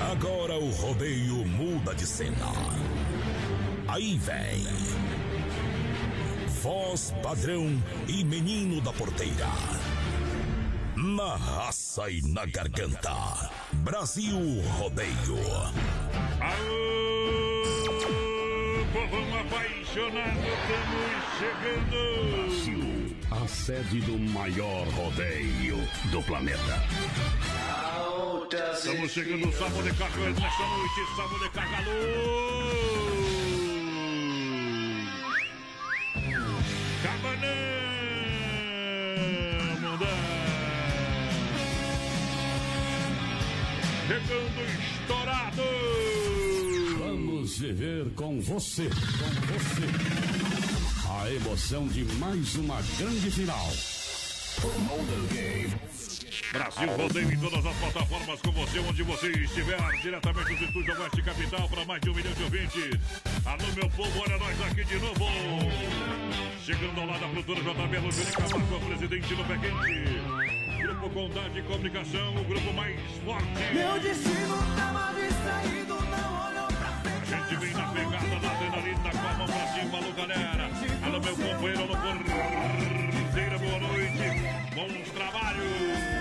Agora o rodeio muda de cena. Aí vem. Voz padrão e menino da porteira. Na raça e na garganta. Brasil Rodeio. Aô, povo apaixonado, estamos chegando. Brasil, a sede do maior rodeio do planeta. Estamos chegando, sábado de carga nesta noite, sábado de Cabanão, mundão. Chegando estourado. Vamos viver com você, com você. A emoção de mais uma grande final. Brasil Rodeio em todas as plataformas com você, onde você estiver, diretamente do Estúdio Oeste Capital para mais de um milhão de ouvintes. Alô, meu povo, olha nós aqui de novo. Chegando ao lado da produtora JB Lúcio Camargo, o presidente do Pé Quente. Grupo Condade de Comunicação, o grupo mais forte. Meu destino tava distraído, não olhou pra frente. A gente vem na pegada da adrenalina, com a mão pra cima, alô, galera. Alô, meu companheiro, alô, porteira, boa noite. Bons trabalhos.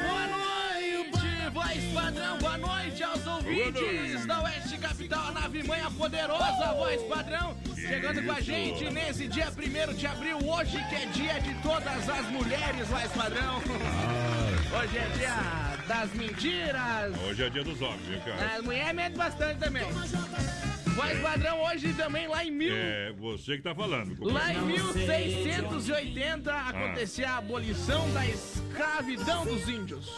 Boa noite, voz padrão. Boa noite aos ouvintes da Oeste Capital, a nave manha poderosa, voz padrão. Chegando com a gente nesse dia 1 de abril, hoje que é dia de todas as mulheres, voz padrão. Hoje é dia das mentiras. Hoje é dia dos homens, viu, cara? As mulheres mentem bastante também. Voz padrão hoje também lá em mil. É, você que tá falando. Lá em companheiro. 1680 acontecia a abolição da escravidão dos índios.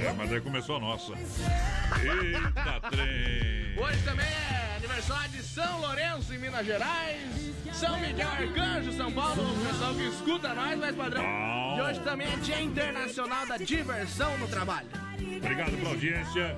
É, mas aí começou a nossa. Eita, trem. Hoje também é aniversário de São Lourenço, em Minas Gerais. São Miguel Arcanjo, São Paulo. O pessoal que escuta nós, mais padrão. E hoje também é Dia Internacional da Diversão no Trabalho. Obrigado pela audiência.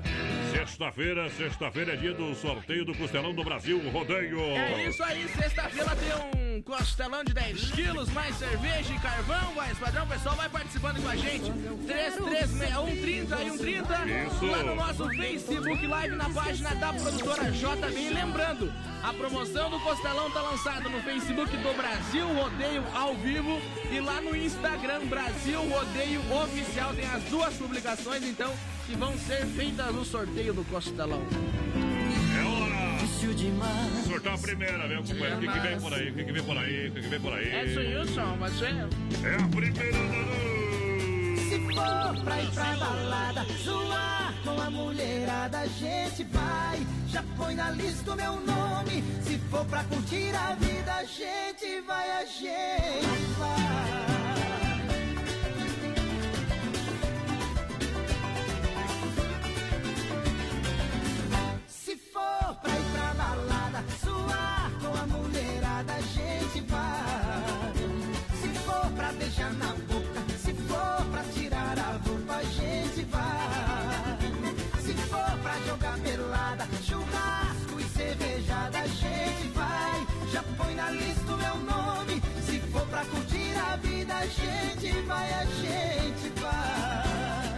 Sexta-feira, sexta-feira é dia do sorteio do Costelão do Brasil Rodeio. É isso aí, sexta-feira tem um costelão de 10 quilos, mais cerveja e carvão, vai, padrão, o pessoal vai participando com a gente. 3361 30 e 130 Isso. lá no nosso Facebook Live na página da produtora JB. E lembrando, a promoção do costelão tá lançada no Facebook do Brasil Rodeio ao vivo e lá no Instagram Brasil Rodeio Oficial tem as duas publicações, então, que vão ser feitas no sorteio do costelão. É hora! Sortar a primeira, meu companheiro. O que, que vem por aí? O que, que vem por aí? O que, que vem por aí? Edson Wilson, você... É a primeira da Se for pra ir pra balada, zoar com a mulherada, a gente vai. Já põe na lista o meu nome. Se for pra curtir a vida, a gente vai, a gente vai. Gente vai, a gente vai.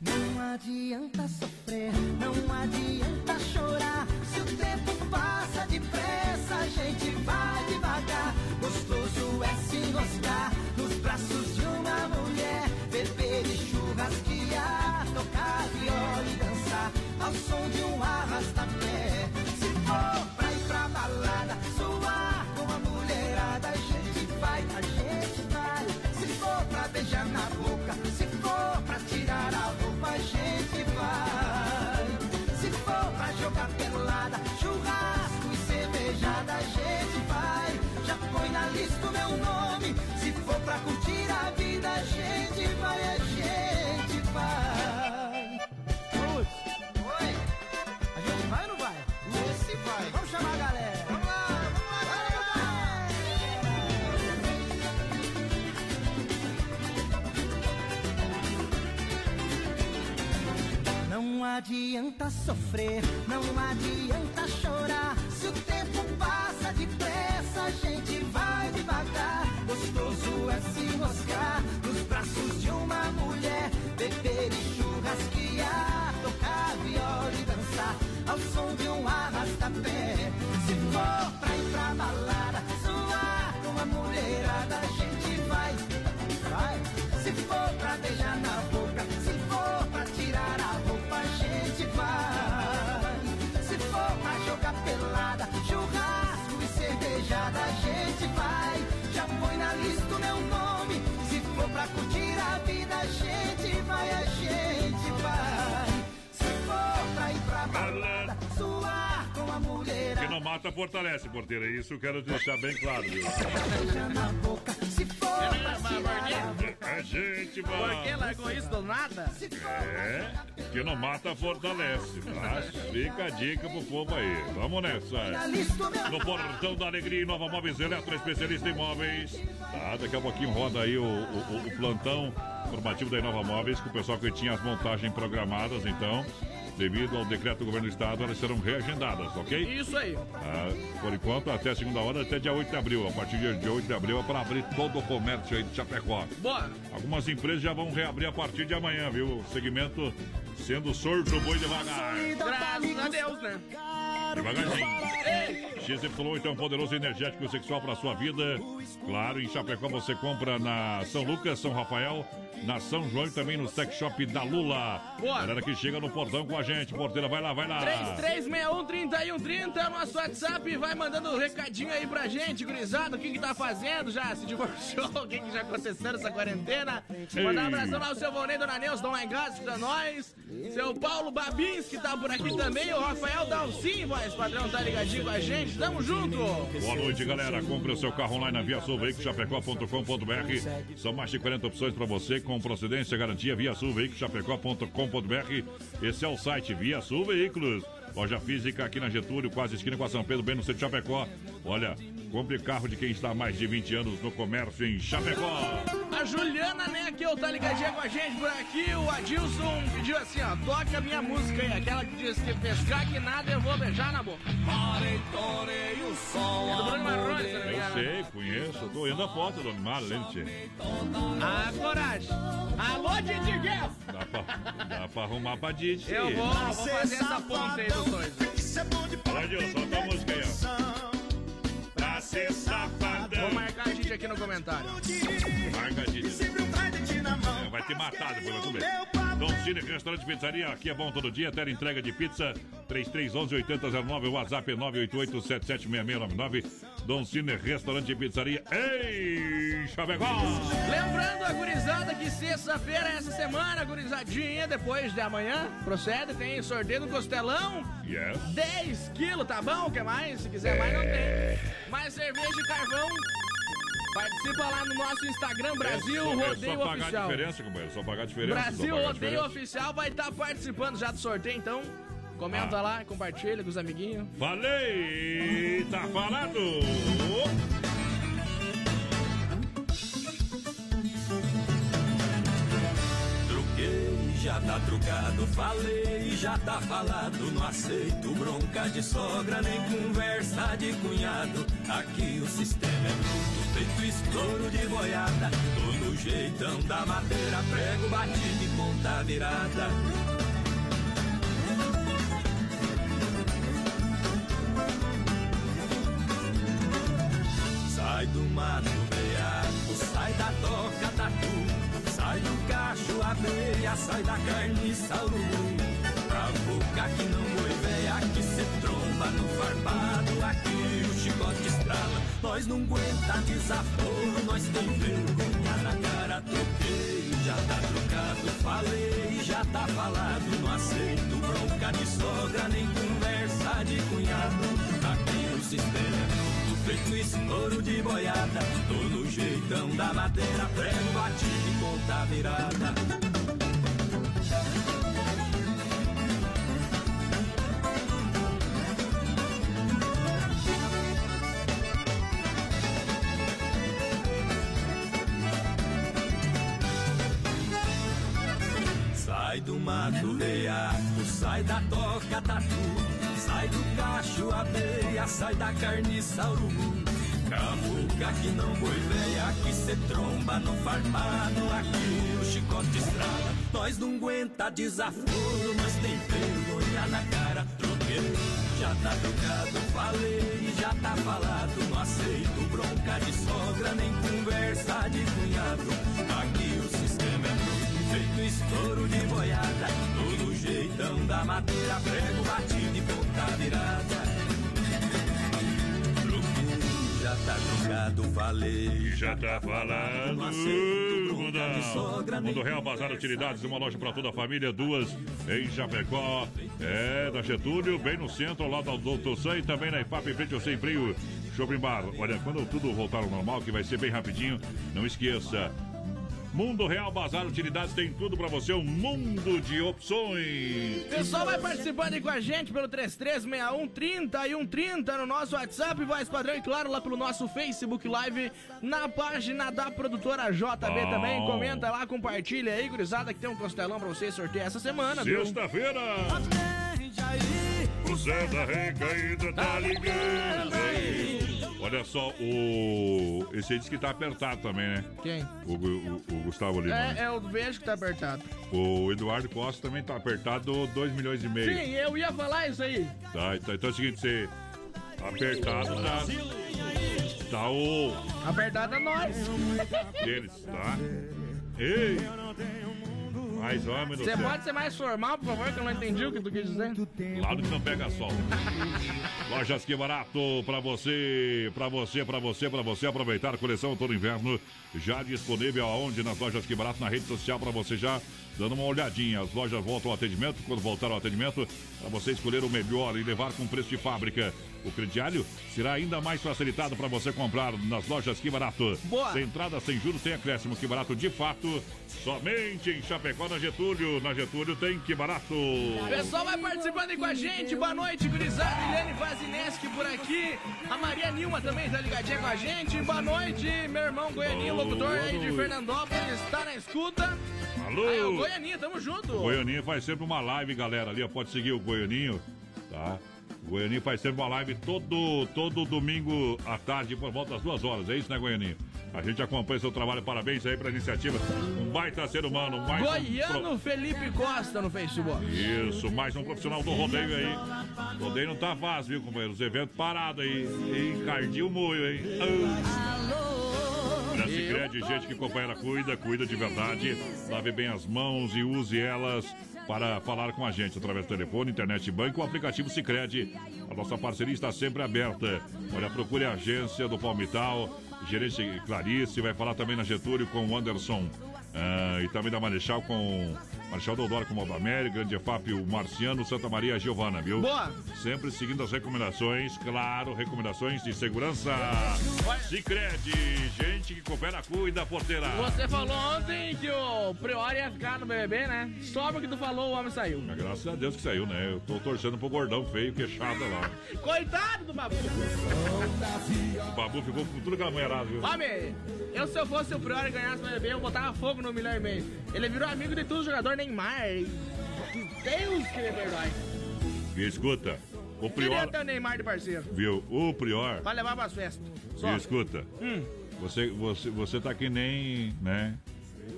Não adianta sofrer, não adianta chorar. Se o tempo passa depressa, a gente vai devagar. Gostoso é se encostar nos braços de uma mulher, beber e churrasquear, tocar viola e dançar ao som de adianta sofrer, não adianta chorar. Se o tempo passa depressa, a gente vai devagar. Gostoso é se mostrar nos braços de uma mulher, beber e churrasquear, tocar viola e dançar ao som de um arrasta-pé. Se for mata, fortalece, porteira. Isso eu quero deixar bem claro, viu? Mas a gente Por que largou isso do nada? É, que não mata, fortalece. Tá? Fica a dica pro povo aí. Vamos nessa. No Portão da Alegria, Nova Móveis Eletro, especialista em móveis. Tá, daqui a pouquinho roda aí o, o- o plantão informativo da Nova Móveis, com o pessoal que tinha as montagens programadas, então, devido ao decreto do governo do estado, elas serão reagendadas, ok? Isso aí. Ah, por enquanto, até segunda hora, até dia 8 de abril. A partir de dia 8 de abril é para abrir todo o comércio aí de Chapecó. Bora. Algumas empresas já vão reabrir a partir de amanhã, viu? O segmento sendo sorto boi devagar. Graças a Deus, né? Devagarzinho. XY8 é um poderoso energético sexual para sua vida. Claro, em Chapecó você compra na São Lucas, São Rafael, na São João e também no Sex Shop da Lula. Boa. Galera que chega no portão com a gente. Porteira, vai lá, vai lá. 3361-3130 é o nosso WhatsApp. Vai mandando um recadinho aí pra gente, gurizada. O que que tá fazendo? Já se divorciou? O que que já aconteceu nessa quarentena? Mandar um abração lá ao seu Vonei, Dona Neuza, Dom casa, escuta nós. Seu Paulo Babins, que tá por aqui também. O Rafael Dalcin, voz padrão, tá ligadinho com a gente. Tamo junto. Boa noite, galera. Compre o seu carro online na Via Sul Chapecó.com.br. São mais de 40 opções para você com procedência garantia Via Sul Chapecó.com.br. Esse é o site Via Sul Veículos. Loja física aqui na Getúlio, quase esquina com a São Pedro, bem no centro de Chapecó. Olha, compre carro de quem está há mais de 20 anos no comércio em Chapecó. A Juliana, né, que eu tá ligadinha com a gente por aqui. O Adilson pediu assim, ó, toca a minha música aí, aquela que diz que pescar que nada eu vou beijar na boca. É do Bruno Marrone, Eu sei, conheço. Tô olhando a foto do animal, Lente. Ah, coragem. Alô, Didi Guess. Dá pra, dá pra arrumar pra Didi. Eu vou, vou fazer essa ponta aí dos dois. Olha, Adilson, solta a música aí, ó. Ser safadão. Vou marcar a Didi aqui no comentário. Marca a Didi. É, vai te matar depois, vai Dom Cine Restaurante Pizzaria, aqui é bom todo dia, tela entrega de pizza, 3311-8009, WhatsApp é 988-776699. Dom Cine Restaurante Pizzaria, ei, Chapecó! Lembrando a gurizada que sexta-feira, essa semana, gurizadinha, depois de amanhã, procede, tem sorteio no Costelão. Yes. 10 quilos, tá bom? O que mais? Se quiser mais, não tem. Mais cerveja e carvão. Participa lá no nosso Instagram, Brasil é só, é Rodeio só pagar Oficial. a diferença, companheiro, só pagar a diferença. Brasil pagar Rodeio diferença. Oficial vai estar participando já do sorteio, então comenta Ah. lá, compartilha com os amiguinhos. Falei, tá falado! Já tá trucado, falei, já tá falado. Não aceito bronca de sogra, nem conversa de cunhado. Aqui o sistema é bruto, feito estouro de boiada. Tô no jeitão da madeira, prego batido e ponta virada. Sai do mato veado, sai da toca abelha, sai da carniça urubu. Pra boca que não boi véia, que cê tromba no farpado, aqui o chicote estrala. Nós não aguenta desaforo, nós tem vergonha na cara, troquei, já tá trocado, falei, já tá falado, não aceito bronca de sogra, nem conversa de cunhado. Aqui o sistema feito estouro de boiada. Tô no jeitão da madeira, prego batido e conta virada. Sai do mato, veaco, sai da toca, tatu sai do cacho abelha, sai da carniça urubu. Camuca que não boi velha, que cê tromba no farmado, aqui o chicote estrada. Nós não aguenta desaforo, mas tem vergonha na cara, troquei. Já tá trocado, falei, já tá falado, não aceito bronca de sogra, nem conversa de cunhado. Aqui o sistema é tudo feito estouro de boiada, todo jeitão da madeira, prego batido e ponta virada. Já tá trocado, falei. Já tá falando. Não aceito bronca Mundo, de sogra, nem Mundo Real Bazar Utilidades, uma loja para toda a família, duas em Chapecó, é, da Getúlio, bem no centro, lado do Doutor Sam e também na IFAP, em frente ao Sem Frio, Shopping Bar. Olha, quando tudo voltar ao normal, que vai ser bem rapidinho, não esqueça. Mundo Real Bazar Utilidades tem tudo para você, um mundo de opções. Pessoal, vai participando aí com a gente pelo 336130 e 130 no nosso WhatsApp, voz padrão e claro lá pelo nosso Facebook Live na página da produtora JB Bom. também. Comenta lá, compartilha aí, gurizada, que tem um costelão pra você sortear essa semana? Sexta-feira, o Zé da Recaída tá ligando aí. Olha só, o. Esse aí disse que tá apertado também, né? Quem? O, o- o Gustavo Lima. É, é o vejo que tá apertado. O Eduardo Costa também tá apertado 2 milhões e meio. Sim, eu ia falar isso aí. Tá, então, então é o seguinte, você. Apertado tá. Tá o. Apertado é nós. deles, tá? Ei! Homem do Você céu. pode ser mais formal, por favor, que eu não entendi o que tu quis dizer. Lado que não pega sol. Lojas que barato pra você, pra você, pra você, pra você aproveitar a coleção todo inverno já disponível aonde nas lojas que barato na rede social pra você já dando uma olhadinha. As lojas voltam ao atendimento quando voltar ao atendimento para você escolher o melhor e levar com preço de fábrica. O crediário será ainda mais facilitado para você comprar nas lojas que barato. Boa. Sem entrada, sem juros, tem acréscimo que barato de fato. Somente em Chapecó, na Getúlio. Na Getúlio tem que barato. Pessoal, vai participando aí com a gente. Boa noite, gurizada. Eliane Vazineski por aqui. A Maria Nilma também tá ligadinha com a gente. Boa noite, meu irmão Goianinho, locutor aí de Fernandópolis, tá na escuta. Alô? Aí, o Goianinho, tamo junto. O Goianinho faz sempre uma live, galera. Ali, ó, pode seguir o Goianinho, tá? O Goianinho faz sempre uma live todo, todo domingo à tarde, por volta das duas horas. É isso, né, Goianinho? A gente acompanha seu trabalho. Parabéns aí pra iniciativa. Um baita ser humano. Mais um Goiano Felipe Costa no Facebook. pro- Isso, mais um profissional do rodeio aí. O rodeio não tá fácil, viu, companheiro? Os eventos parados aí. Encardiu o moio, hein? Ah. Na Cicred, gente que companheira cuida, cuida de verdade. Lave bem as mãos e use elas para falar com a gente através do telefone, internet banco, o aplicativo Cicred. A nossa parceria está sempre aberta. Olha, procure a agência do Palmital, gerente Clarice, vai falar também na Getúlio com o Anderson. ah, e também da Marechal com Marechal Deodoro com o Valdamere, Grande EFAP, o Marciano, Santa Maria a Giovana, viu? Boa. Sempre seguindo as recomendações, claro, recomendações de segurança. Cicred, gente que coopera, cuida, porteira. Você falou ontem que o Prior ia ficar no BBB, né? Só porque tu falou, o homem saiu. Mas graças a Deus que saiu, né? Eu tô torcendo pro gordão feio, queixado lá. Coitado do babu. O babu ficou com tudo mulherada, viu? Homem, eu se eu fosse o Prior e ganhasse o BBB, eu botava fogo no milhão e meio. Ele virou amigo de todo jogador Neymar. Que Deus que ele perdoe. E escuta, o Prior, ter o Neymar de parceiro. viu? O Prior, Pra levar pras festas. Só. e escuta, Hum. você, você, você tá que nem, né?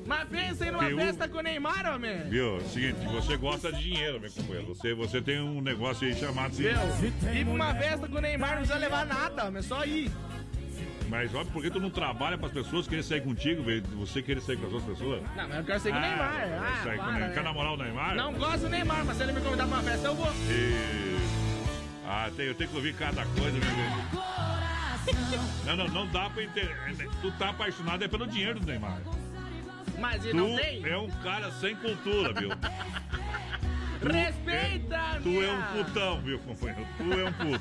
Mas pensa em numa Teu- festa com o Neymar, homem. Viu? Seguinte, você gosta de dinheiro, meu companheiro. Você, você tem um negócio aí chamado. Viu? Ir pra uma festa com o Neymar não precisa levar nada, homem. É só ir. Mas óbvio, por que tu não trabalha para as pessoas querem sair contigo, velho? Você querer sair com as outras pessoas? Não, mas eu quero sair com o Neymar. vai Ah, sair com o para, Neymar. né? Quer namorar o Neymar? Não gosto do Neymar, mas se ele me convidar pra uma festa, eu vou. E... Ah, tem, eu tenho que ouvir cada coisa, meu velho. Não, não, não dá pra entender. Tu tá apaixonado é pelo dinheiro do Neymar. Mas Tu não tem. é um cara sem cultura, viu? Respeita, Tu é um putão, viu, companheiro? Tu é um puto.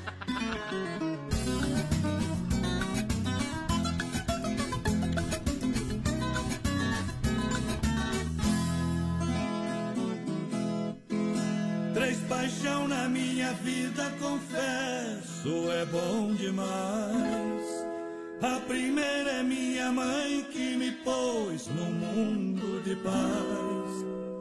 Minha vida, confesso, é bom demais. A primeira é minha mãe que me pôs no mundo de paz.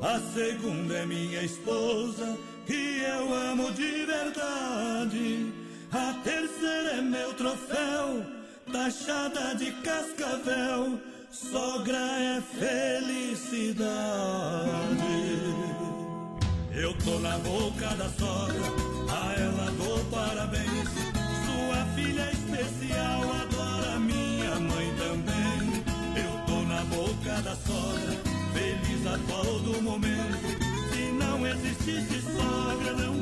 A segunda é minha esposa, que eu amo de verdade. A terceira é meu troféu, taxada de cascavel. Sogra é felicidade. Eu tô na boca da sogra, a ela dou parabéns. Sua filha especial, adora minha mãe também. Eu tô na boca da sogra, feliz a todo momento. Se não existisse sogra, não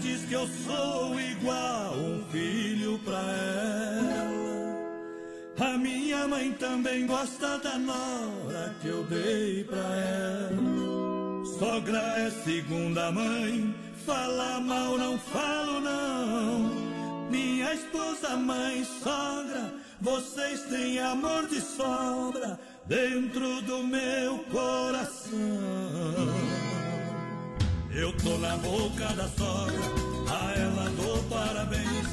diz que eu sou igual um filho pra ela. A minha mãe também gosta da nora que eu dei pra ela. Sogra é segunda mãe, fala mal, não falo não. Minha esposa, mãe, sogra, vocês têm amor de sobra dentro do meu coração. Eu tô na boca da sogra, a ela dou parabéns.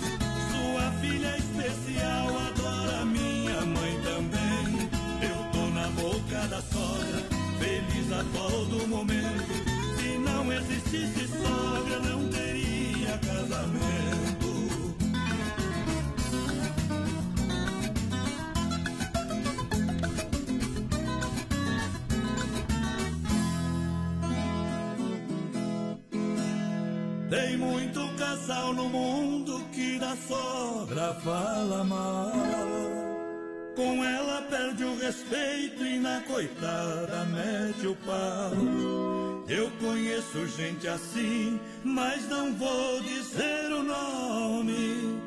Sua filha especial, adora minha mãe também. Eu tô na boca da sogra, feliz a todo momento. Se não existisse sogra, não teria Tem muito casal no mundo que da sogra fala mal. Com ela perde o respeito e na coitada mete o pau. Eu conheço gente assim, mas não vou dizer o nome.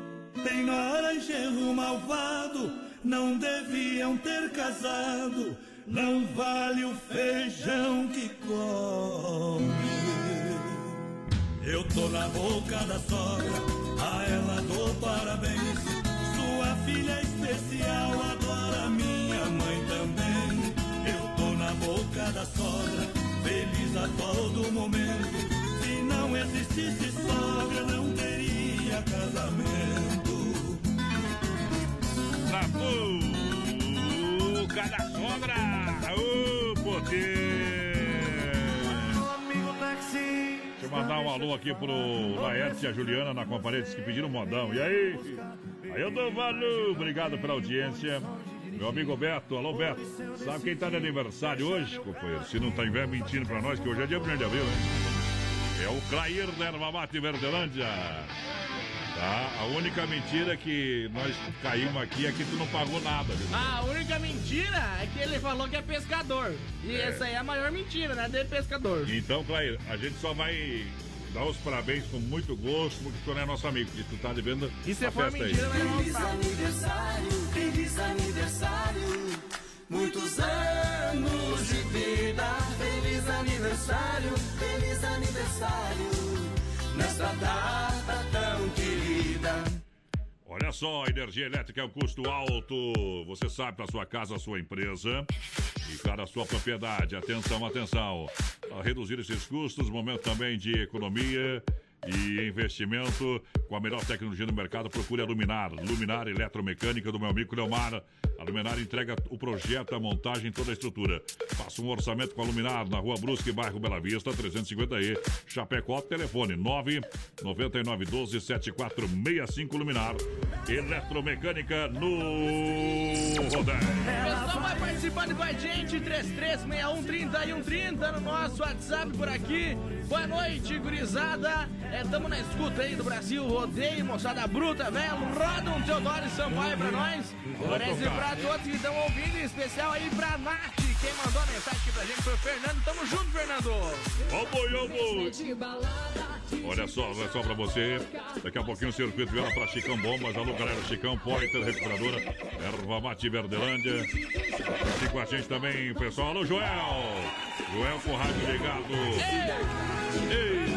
Tem nora e genro malvado, não deviam ter casado. Não vale o feijão que come. Eu tô na boca da sogra, a ela dou parabéns. Sua filha especial, adora minha mãe também. Eu tô na boca da sogra, feliz a todo momento. Se não existisse sogra, não teria casamento. Na boca da sogra, ô poder! Mandar um alô aqui pro Laerte e a Juliana na Comparedes que pediram modão. E aí? Aí eu dou valor, obrigado pela audiência. Meu amigo Beto, alô Beto. Sabe quem tá de aniversário hoje, companheiro? Se não tá tiver mentindo pra nós, que hoje é dia 1 de abril, hein? É o Clair da Erva Mate Verdelândia. Tá? A única mentira que nós caímos aqui é que tu não pagou nada, viu? A única mentira é que ele falou que é pescador. E É. essa aí é a maior mentira, né? De pescador. Então, Clair, a gente só vai dar os parabéns com muito gosto, porque tu não é nosso amigo, que tu tá devendo E se a for festa mentira, aí. vai Feliz aniversário, feliz aniversário. Muitos anos de vida. Feliz aniversário, feliz aniversário. Nesta data tão querida. Olha só, energia elétrica é um custo alto. Você sabe para sua casa, sua empresa e para sua propriedade. Atenção, atenção. Reduzir esses custos, momento também de economia e investimento com a melhor tecnologia do mercado. Procure a Luminar. Luminar Eletromecânica do meu amigo Leomar. A Luminar entrega o projeto, a montagem toda a estrutura. Faça um orçamento com a Luminar na Rua Brusque, bairro Bela Vista, 350E. Chapecó, telefone 99912 7465 Luminar. Eletromecânica no Rodeio. Pessoal vai participando com a gente, 336130 e 130 no nosso WhatsApp por aqui. Boa noite, gurizada. É, tamo na escuta aí do Brasil, rodeio, moçada bruta, velho. Roda um Teodoro Sampaio pra nós. Parece pra todos que estão ouvindo, em especial aí pra Nath. Quem mandou a mensagem aqui pra gente foi o Fernando. Tamo junto, Fernando. Ô boi. Olha só, olha só pra você. Daqui a pouquinho o circuito vela pra Chicão Bombas. Alô, galera, Chicão, Poiter, Recuperadora, Erva Mate Verdelândia. Aqui com a gente também, pessoal. Alô, Joel. Joel com o rádio ligado. Ei.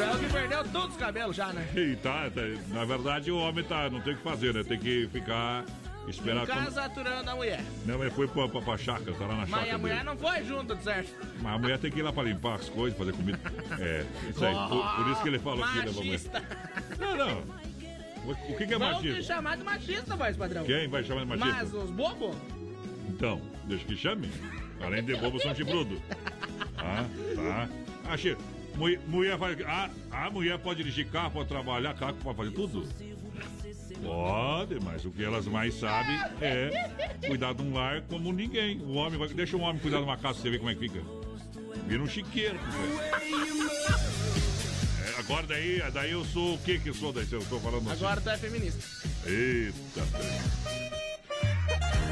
Joel que perdeu todos os cabelos já, né? E tá, tá, na verdade o homem tá, não tem o que fazer, né? Tem que ficar Esperar Em casa aturando a mulher. Não, mas foi pra, pra, pra chácara, tá lá na chácara. Mas a mulher dele. não foi junto, certo? Mas a mulher tem que ir lá pra limpar as coisas, fazer comida. É, isso aí. Por, por isso que ele falou aqui, né. Machista. Não, não. O, o que, que é Vamos te machismo? chamar de machista, voz padrão. Quem vai chamar de machismo? Mas os bobos? Então, deixa que chame. Além de bobo, são chibrudo. Tá, tá. Achei. Mulher, mulher vai. A, a mulher pode dirigir carro, pode trabalhar, carro pode fazer tudo? Pode, mas o que elas mais sabem é cuidar de um lar como ninguém. O homem vai. Deixa um homem cuidar de uma casa pra você ver como é que fica. Vira um chiqueiro. É, agora daí, daí eu sou o que que eu sou daí? Eu tô falando assim. Agora tu é feminista. Eita,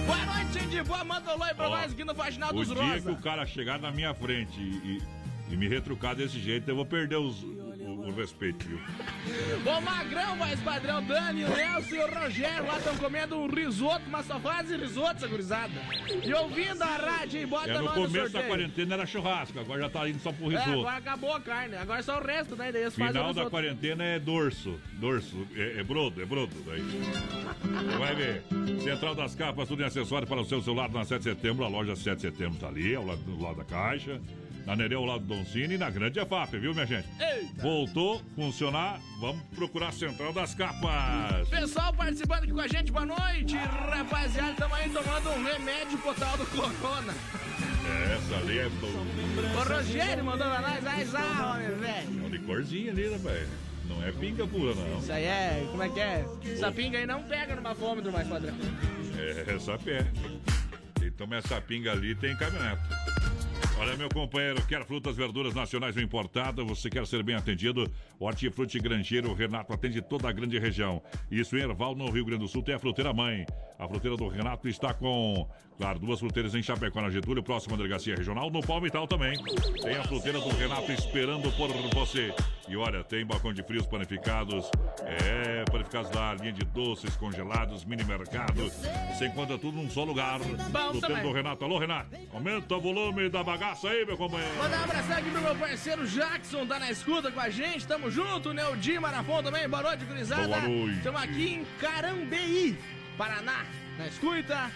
Boa noite, de boa. Manda um oi pra Ó, nós aqui no Faxinal O dos dia Rosa. que o cara chegar na minha frente e, e- e me retrucar desse jeito, eu vou perder os- o, o respeito, viu? O Magrão, voz padrão, Dani, o Nelson e o Rogério lá estão comendo um risoto, mas só fazem risoto, essa gurizada. E ouvindo a rádio, e bota É, no começo da quarentena era churrasco, agora já tá indo só pro É, risoto. agora acabou a carne, agora só o resto, né? Daí Final da quarentena é dorso. Dorso. É, é brodo, é brodo. Daí. Você vai ver. Central das Capas, tudo em acessório para o seu celular na 7 de setembro. A loja 7 de setembro tá ali, ao lado, do lado da caixa. Na Nereu, lado do Don Cine e na Grande EFAP, viu, minha gente? Eita. Voltou, funcionar. Vamos procurar a Central das Capas. Pessoal participando aqui com a gente, boa noite. Rapaziada, estamos aí tomando um remédio pro tal do corona. Essa ali é do... O Rogério mandou pra nós, zá, homem, velho. é um licorzinho ali, velho? Não é pinga pura, não. Isso aí é, como é que é? Essa pinga aí não pega numa fome do mais padrão. É, essa pé. Quem toma essa pinga ali tem caminhonete. Olha, meu companheiro, quer frutas, verduras nacionais ou importadas? Você quer ser bem atendido? Hortifruti Grangeiro Renato atende toda a grande região. Isso em Erval, no Rio Grande do Sul, tem a fruteira mãe. A fruteira do Renato está com, claro, duas fruteiras em Chapecó, na Getúlio, próxima à delegacia regional, no Palmital também. Tem a fruteira do Renato esperando por você. E olha, tem balcão de frios panificados, é, panificados da linha de doces, congelados, mini mercado. Você encontra tudo num só lugar. Fruteira do Renato. Alô, Renato, aumenta o volume da bagaça aí, meu companheiro. Mandar um abração aqui pro meu parceiro Jackson, tá na escuta com a gente, tamo junto, né? O Di Marafon também, boa noite, gurizada. Boa noite. Estamos aqui em Carambeí, Paraná, na escuta.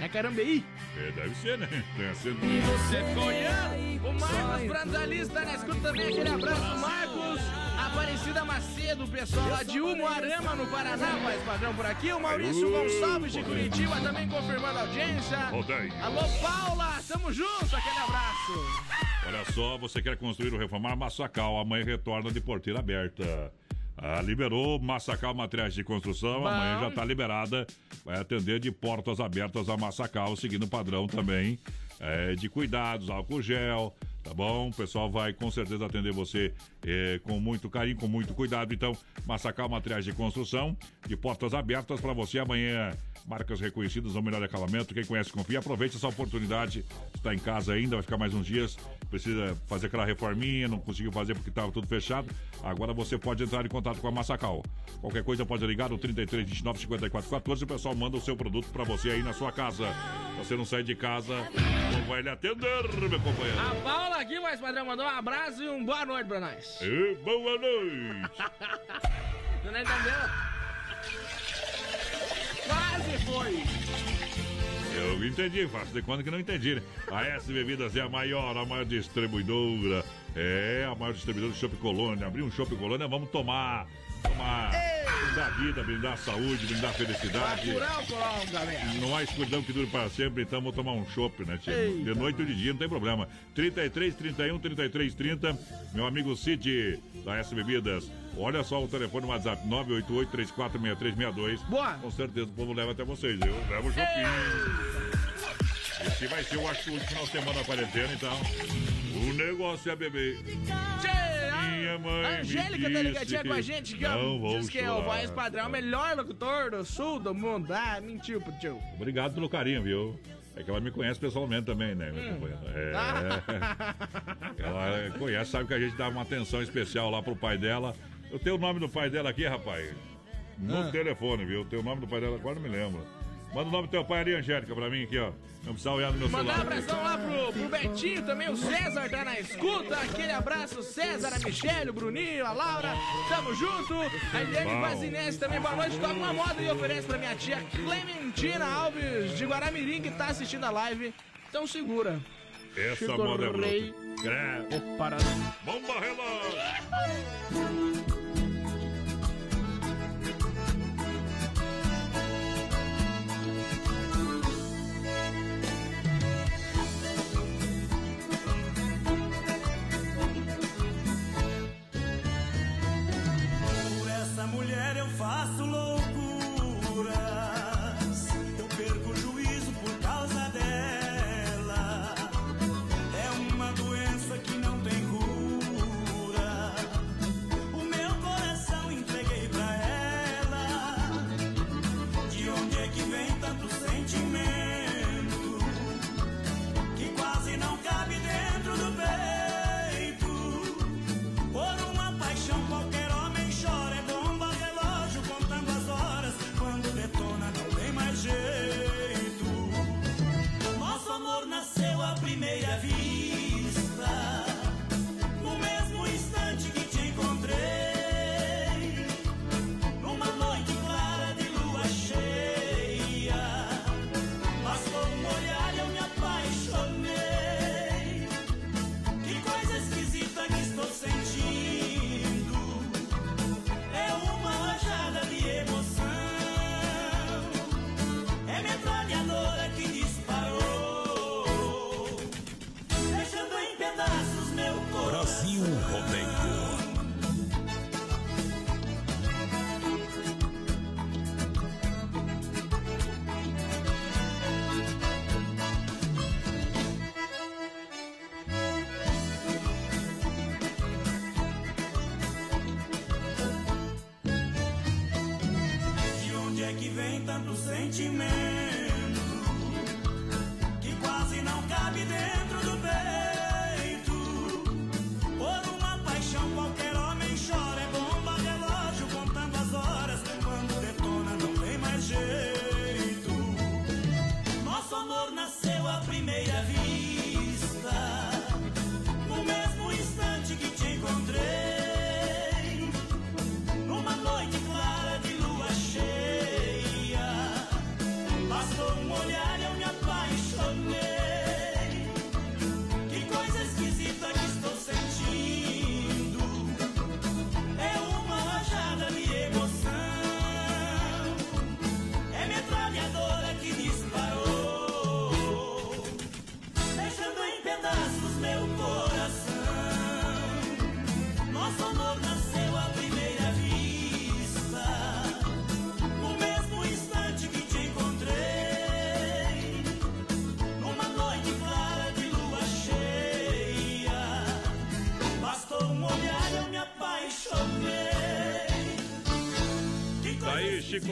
É Carambeí. É, deve ser, né? Tem acento. Você ficou olhando? O Marcos Brandalista na escuta também, aquele abraço, Marcos. Aparecida Macedo, pessoal lá de Umuarama, no Paraná, faz padrão por aqui. O Maurício Gonçalves de. Curitiba também confirmando a audiência. Rodei. Alô, Paula, tamo junto, aquele abraço. Olha só, você quer construir ou reformar Massacal, amanhã retorna de porteira aberta. Ah, liberou Massacal Materiais de Construção, Bom. amanhã já está liberada. Vai atender de portas abertas a Massacal, seguindo o padrão também é, de cuidados, álcool gel, tá bom? O pessoal vai com certeza atender você é, com muito carinho, com muito cuidado. Então, Massacal Materiais de Construção, de portas abertas para você amanhã. Marcas reconhecidas ao melhor acabamento. Quem conhece, confia. Aproveite essa oportunidade. Está em casa ainda, vai ficar mais uns dias. Precisa fazer aquela reforminha, não conseguiu fazer porque estava tudo fechado. Agora você pode entrar em contato com a Massacal. Qualquer coisa pode ligar no 33 29 54 14. O pessoal manda o seu produto para você aí na sua casa. Você não sair de casa, não vai lhe atender, meu companheiro. A aqui, mais padrão, mandou um abraço e um boa noite pra nós. E boa noite. Não entendeu? Quase foi. Eu entendi, faço de conta que não entendi, né? A S Bebidas é a maior, a maior distribuidora. É, a maior distribuidora de Chopp Colônia. Abrir um Chopp Colônia, vamos tomar. Tomar. Brindar vida, brindar saúde, brindar felicidade. Natural. Não há escuridão que dure para sempre, então vou tomar um chopp, né, tio? De noite ou de dia, não tem problema. 33, 31, 33, 30. Meu amigo Cid, da S Bebidas. Olha só o telefone no WhatsApp, 988 346362. Boa. Com certeza o povo leva até vocês. Eu levo o chopinho. Esse vai ser, eu acho, o último final de semana quarentena, então. O negócio é beber. Tchê, Minha a mãe me Angélica tá ligadinha com a que gente não ó. vou Diz que é o voz padrão, o melhor locutor do sul do mundo. Ah, mentiu tio. Obrigado pelo carinho, viu? É que ela me conhece pessoalmente também, né, companheiro? É. ela conhece, sabe que a gente dá uma atenção especial lá pro pai dela. Eu tenho o nome do pai dela aqui, rapaz. No Ah. telefone, viu? Eu tenho o nome do pai dela, agora não me lembro. Manda o nome do teu pai ali, Angélica, pra mim aqui, ó. Não precisa olhar no meu Mandar um celular. abração lá pro, pro Betinho também, o César tá na escuta. Aquele abraço, César, a Michelle, o Bruninho, a Laura, tamo junto. A Eliane. Vazinense também, boa noite. Toca uma moda e oferece pra minha tia Clementina Alves de Guaramirim, que tá assistindo a live. Então segura. Essa Chico moda é bruta. Parada. Bomba relógio.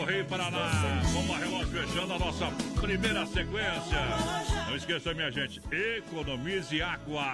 Rei Paraná. Bomba relógio fechando a nossa primeira sequência. Não esqueça, minha gente, economize água.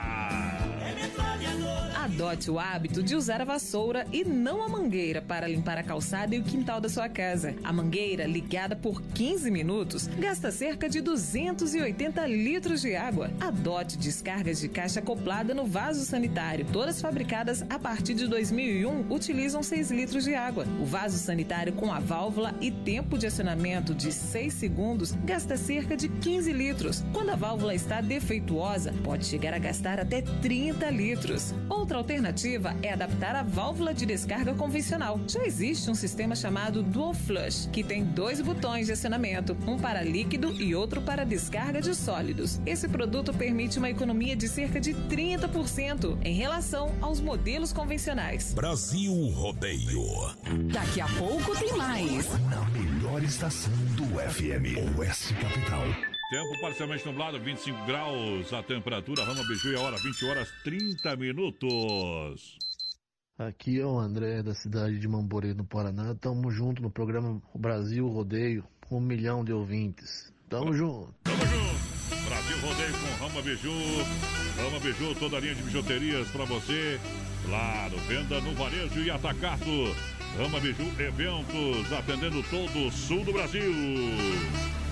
Adote o hábito de usar a vassoura e não a mangueira para limpar a calçada e o quintal da sua casa. A mangueira, ligada por 15 minutos, gasta cerca de 280 litros de água. Adote descargas de caixa acoplada no vaso sanitário. Todas fabricadas a partir de 2001 utilizam 6 litros de água. O vaso sanitário com a válvula e tempo de acionamento de 6 segundos gasta cerca de 15 litros. Quando a válvula está defeituosa, pode chegar a gastar até 30 litros. Outra alternativa é adaptar a válvula de descarga convencional. Já existe um sistema chamado Dual Flush, que tem dois botões de acionamento, um para líquido e outro para descarga de sólidos. Esse produto permite uma economia de cerca de 30% em relação aos modelos convencionais. Brasil Rodeio. Daqui a pouco tem mais. Na melhor estação do FM. Oeste Capital. Tempo parcialmente nublado, 25 graus a temperatura. Rama Biju e a hora 20 horas 30 minutos. Aqui é o André da cidade de Mamborê, no Paraná. Tamo junto no programa Brasil Rodeio, um milhão de ouvintes. Tamo junto. Tamo junto. Brasil Rodeio com Rama Biju. Rama Biju, toda a linha de bijuterias pra você. Claro, venda no varejo e atacado. Rama Biju Eventos, atendendo todo o sul do Brasil.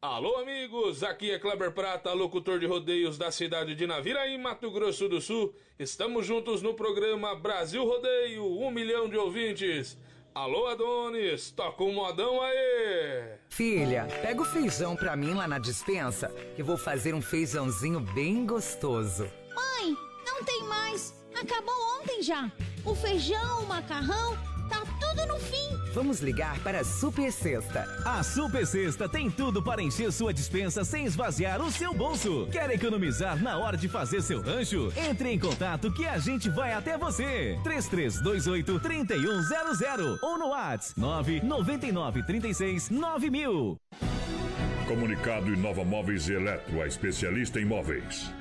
Alô, amigos! Aqui é Kleber Prata, locutor de rodeios da cidade de Naviraí, Mato Grosso do Sul. Estamos juntos no programa Brasil Rodeio, um milhão de ouvintes. Alô, Adonis, toca um modão aí! Filha, pega o feijão pra mim lá na dispensa, que vou fazer um feijãozinho bem gostoso. Mãe, não tem mais. Acabou ontem já. O feijão, o macarrão, tá tudo no fim. Vamos ligar para a Super Sexta. A Super Sexta tem tudo para encher sua dispensa sem esvaziar o seu bolso. Quer economizar na hora de fazer seu rancho? Entre em contato que a gente vai até você. 3328 3100 ou no WhatsApp 999 36 9000. Comunicado Inova Móveis e Eletro, a especialista em móveis.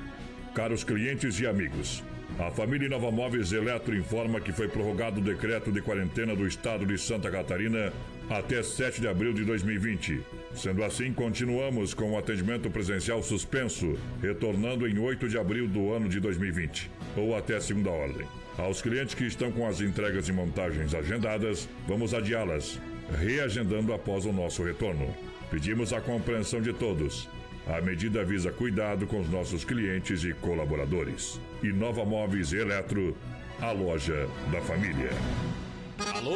Caros clientes e amigos, a família Inova Móveis Eletro informa que foi prorrogado o decreto de quarentena do estado de Santa Catarina até 7 de abril de 2020. Sendo assim, continuamos com o atendimento presencial suspenso, retornando em 8 de abril do ano de 2020, ou até segunda ordem. Aos clientes que estão com as entregas e montagens agendadas, vamos adiá-las, reagendando após o nosso retorno. Pedimos a compreensão de todos. A medida visa cuidado com os nossos clientes e colaboradores. Inova Móveis Eletro, a loja da família. Alô,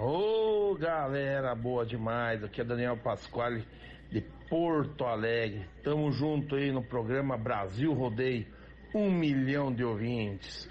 Ô galera, boa demais. Aqui é Daniel Pasquale de Porto Alegre. Tamo junto aí no programa Brasil Rodeio. Um milhão de ouvintes.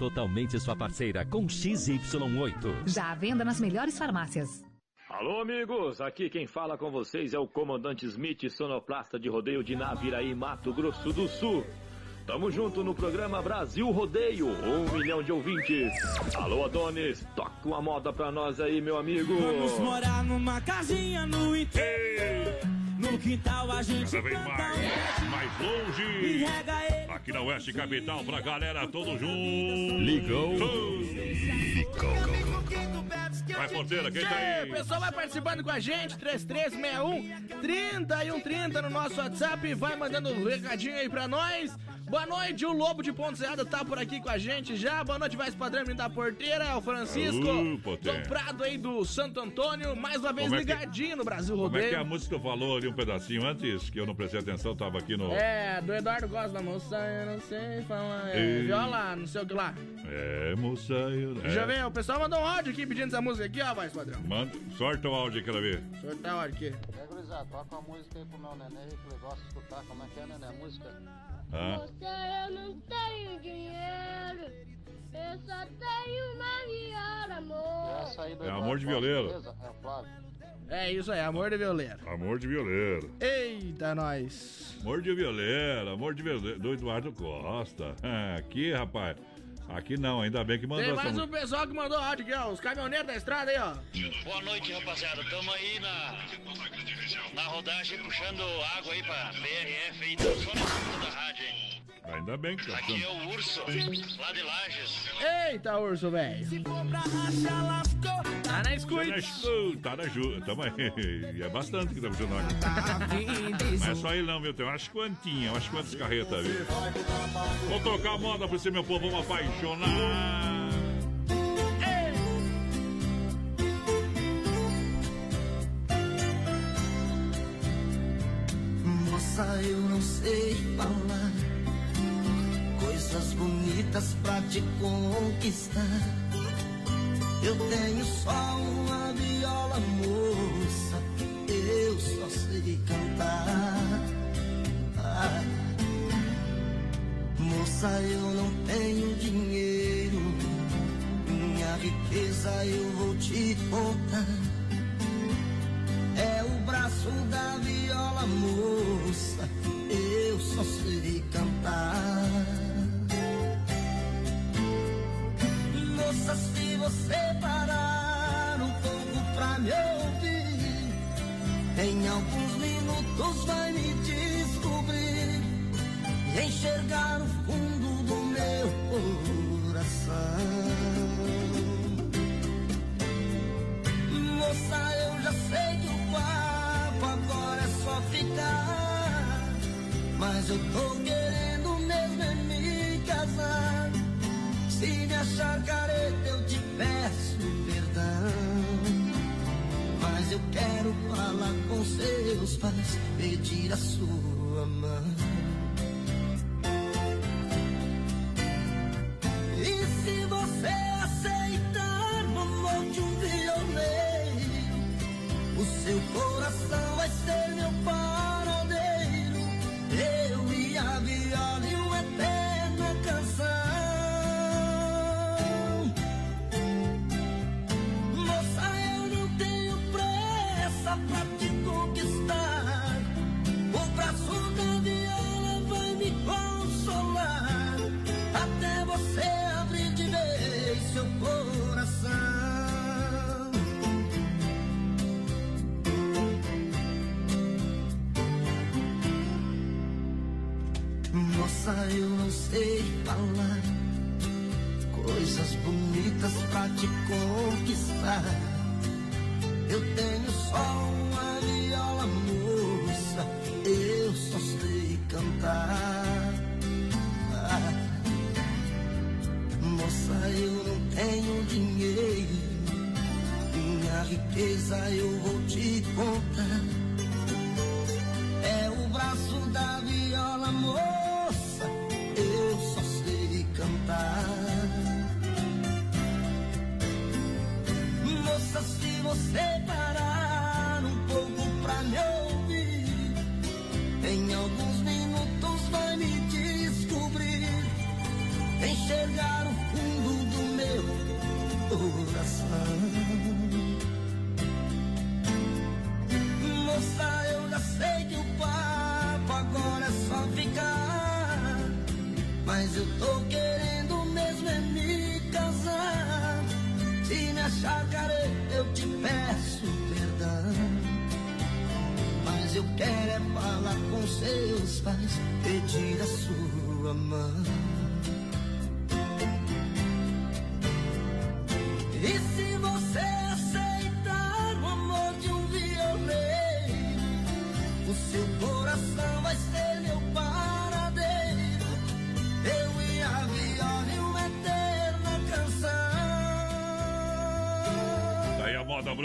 totalmente sua parceira com XY8. Já à venda nas melhores farmácias. Alô, amigos! Aqui quem fala com vocês é o comandante Smith, sonoplasta de rodeio de Naviraí, Mato Grosso do Sul. Tamo junto no programa Brasil Rodeio, um milhão de ouvintes. Alô, Adonis, toca uma moda pra nós aí, meu amigo. Vamos morar numa casinha no interior. No quintal a gente Cada vez planta mais, mais e longe. rega ele. Aqui na Oeste Capital, pra galera, todo junto. Ligou. Vai, porteira, quem tá aí? O pessoal vai participando com a gente, 3361 3130 no nosso WhatsApp, vai mandando um recadinho aí pra nós. Boa noite, o Lobo de Ponte Serrada tá por aqui com a gente já. Boa noite, Vais Padrão da Porteira, é o Francisco. Porteira. Tom Prado aí do Santo Antônio, mais uma vez Como é que- ligadinho no Brasil Como é que é a Rodeio. música que falou ali um pedacinho antes, que eu não prestei atenção, tava aqui no... É, do Eduardo Costa da moça, eu não sei falar. É, viola, não sei o que lá. É, moça, eu... Eu é. ver, o pessoal mandou um áudio aqui pedindo essa música 12 aqui, ó, mais padrão. Manda, sorta o áudio, quero ver. Sorta o áudio aqui. É, gurizada, toca uma música aí pro meu neném que ele gosta de escutar. Como é que é, neném? A música? Ah. Você, eu não tenho dinheiro, eu só tenho uma viola, amor. Essa aí do É amor de violeiro. É Flávio. É isso aí, amor de violeiro. Amor de violeiro. Eita, nós. Amor de violeiro, amor de violeiro. Do Eduardo Costa. Aqui, rapaz. Aqui não, ainda bem que mandou Tem essa mais um música. pessoal que mandou áudio aqui, ó. Os caminhoneiros da estrada aí, ó. Boa noite, rapaziada. Tamo aí na, na rodagem puxando água aí pra BRF aí. Tamo só na escuta da rádio, hein? Ainda bem que tá Aqui é o Urso, lá de Lages. Eita, urso, velho. Tá na escuta. Tá na escuta, tá na ju... Tamo aí. E É bastante que tá funcionando aqui. Não é só ele não, viu? Tem umas quantinhas, umas quantas carretas, viu? Vou tocar a moda pra você, meu povo, vamos apaixonar. Moça, eu não sei falar coisas bonitas pra te conquistar. Eu tenho só uma viola, moça, eu só sei cantar. Ah, moça, eu não tenho dinheiro, minha riqueza eu vou te contar. É o braço da viola, moça, eu só sei cantar. Moça, se você parar um pouco pra me ouvir, em alguns minutos vai me descobrir enxergar o fundo do meu coração. Moça, eu já sei que o papo agora é só ficar. Mas eu tô querendo mesmo é me casar. Se me achar careta, eu te peço perdão. Mas eu quero falar com seus pais, pedir a sua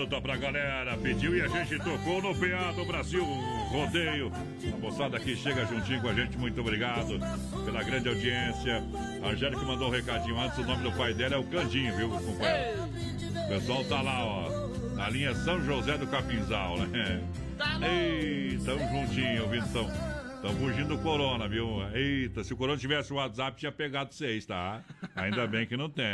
bruta pra galera. Pediu e a gente tocou no PA do Brasil Rodeio. A moçada aqui chega juntinho com a gente. Muito obrigado pela grande audiência. A Angélica mandou um recadinho antes. O nome do pai dela é o Candinho, viu, companheiro? O pessoal tá lá, ó. Na linha São José do Capinzal, né? Tá Ei, tamo juntinho, ouvindo tão. Estão fugindo do corona, viu? Eita, se o corona tivesse o WhatsApp, tinha pegado vocês, tá? Ainda bem que não tem.